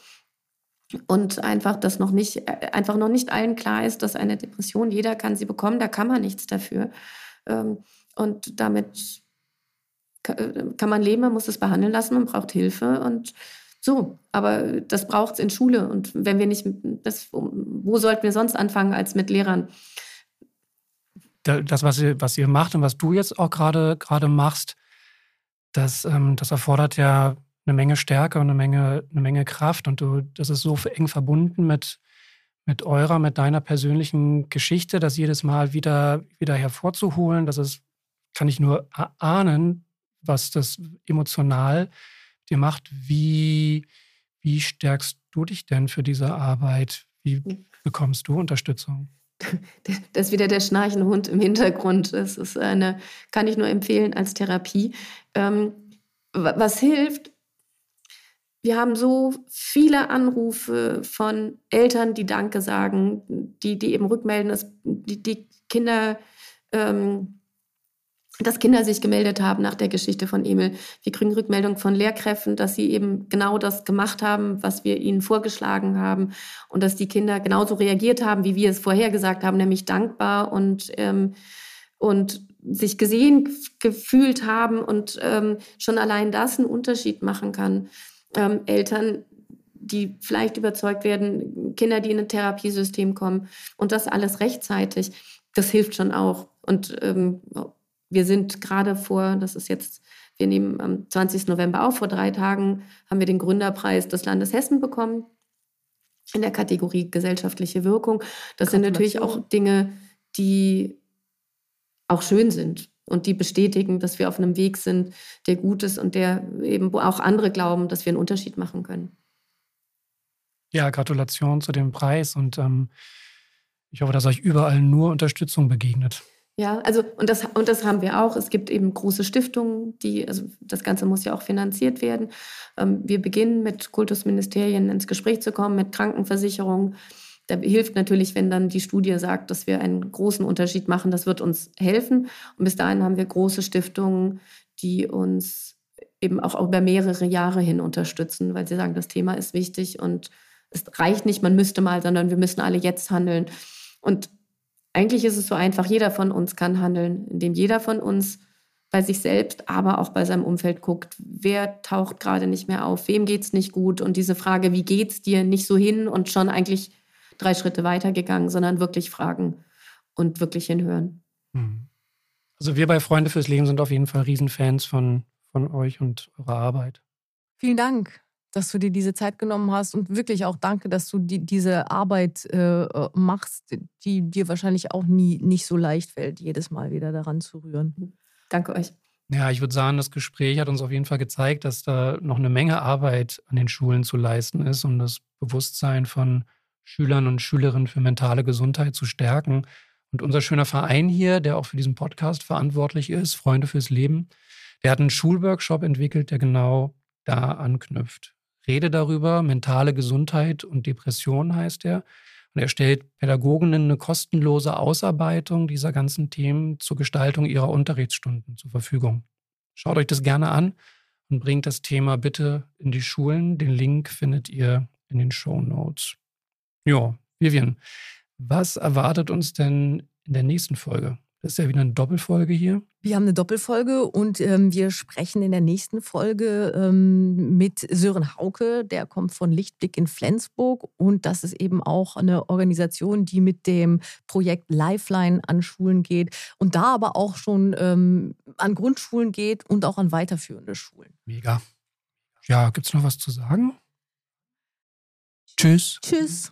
Und einfach, dass noch nicht, einfach noch nicht allen klar ist, dass eine Depression, jeder kann sie bekommen, da kann man nichts dafür. Ähm, und damit kann man leben, man muss es behandeln lassen, man braucht Hilfe und so, aber das braucht es in Schule. Und wenn wir nicht, das, wo sollten wir sonst anfangen als mit Lehrern? Das, was ihr, was ihr macht und was du jetzt auch gerade machst, das, ähm, das erfordert ja eine Menge Stärke und eine Menge, eine Menge Kraft. Und du, das ist so eng verbunden mit, mit eurer, mit deiner persönlichen Geschichte, das jedes Mal wieder, wieder hervorzuholen. Das ist, kann ich nur ahnen, was das emotional dir macht. Wie, wie stärkst du dich denn für diese Arbeit? Wie bekommst du Unterstützung? Das ist wieder der schnarchende Hund im Hintergrund. Das ist eine, kann ich nur empfehlen als Therapie. Ähm, was hilft? Wir haben so viele Anrufe von Eltern, die Danke sagen, die, die eben rückmelden, dass die, die Kinder ähm, dass Kinder sich gemeldet haben nach der Geschichte von Emil. Wir kriegen Rückmeldung von Lehrkräften, dass sie eben genau das gemacht haben, was wir ihnen vorgeschlagen haben und dass die Kinder genauso reagiert haben, wie wir es vorher gesagt haben, nämlich dankbar und, ähm, und sich gesehen gefühlt haben und ähm, schon allein das einen Unterschied machen kann. Ähm, Eltern, die vielleicht überzeugt werden, Kinder, die in ein Therapiesystem kommen und das alles rechtzeitig, das hilft schon auch. Und ähm, wir sind gerade vor, das ist jetzt, wir nehmen am 20. November auf, vor drei Tagen haben wir den Gründerpreis des Landes Hessen bekommen in der Kategorie gesellschaftliche Wirkung. Das sind natürlich auch Dinge, die auch schön sind und die bestätigen, dass wir auf einem Weg sind, der gut ist und der eben, wo auch andere glauben, dass wir einen Unterschied machen können. Ja, Gratulation zu dem Preis und ähm, ich hoffe, dass euch überall nur Unterstützung begegnet. Ja, also und das, und das haben wir auch. Es gibt eben große Stiftungen, die, also das Ganze muss ja auch finanziert werden. Ähm, wir beginnen mit Kultusministerien ins Gespräch zu kommen, mit Krankenversicherungen. Da hilft natürlich, wenn dann die Studie sagt, dass wir einen großen Unterschied machen. Das wird uns helfen. Und bis dahin haben wir große Stiftungen, die uns eben auch über mehrere Jahre hin unterstützen, weil sie sagen, das Thema ist wichtig und es reicht nicht, man müsste mal, sondern wir müssen alle jetzt handeln. Und eigentlich ist es so einfach, jeder von uns kann handeln, indem jeder von uns bei sich selbst, aber auch bei seinem Umfeld guckt, wer taucht gerade nicht mehr auf, wem geht es nicht gut und diese Frage, wie geht's dir, nicht so hin und schon eigentlich drei Schritte weitergegangen, sondern wirklich fragen und wirklich hinhören. Hm. Also wir bei Freunde fürs Leben sind auf jeden Fall Riesenfans von, von euch und eurer Arbeit. Vielen Dank dass du dir diese Zeit genommen hast und wirklich auch danke, dass du die, diese Arbeit äh, machst, die dir wahrscheinlich auch nie nicht so leicht fällt, jedes Mal wieder daran zu rühren. Danke euch. Ja, ich würde sagen, das Gespräch hat uns auf jeden Fall gezeigt, dass da noch eine Menge Arbeit an den Schulen zu leisten ist, um das Bewusstsein von Schülern und Schülerinnen für mentale Gesundheit zu stärken. Und unser schöner Verein hier, der auch für diesen Podcast verantwortlich ist, Freunde fürs Leben, der hat einen Schulworkshop entwickelt, der genau da anknüpft. Rede darüber, mentale Gesundheit und Depression heißt er. Und er stellt Pädagoginnen eine kostenlose Ausarbeitung dieser ganzen Themen zur Gestaltung ihrer Unterrichtsstunden zur Verfügung. Schaut euch das gerne an und bringt das Thema bitte in die Schulen. Den Link findet ihr in den Show Notes. Ja, Vivian, was erwartet uns denn in der nächsten Folge? Das ist ja wieder eine Doppelfolge hier. Wir haben eine Doppelfolge und ähm, wir sprechen in der nächsten Folge ähm, mit Sören Hauke. Der kommt von Lichtblick in Flensburg und das ist eben auch eine Organisation, die mit dem Projekt Lifeline an Schulen geht und da aber auch schon ähm, an Grundschulen geht und auch an weiterführende Schulen. Mega. Ja, gibt es noch was zu sagen? Tschüss. Tschüss.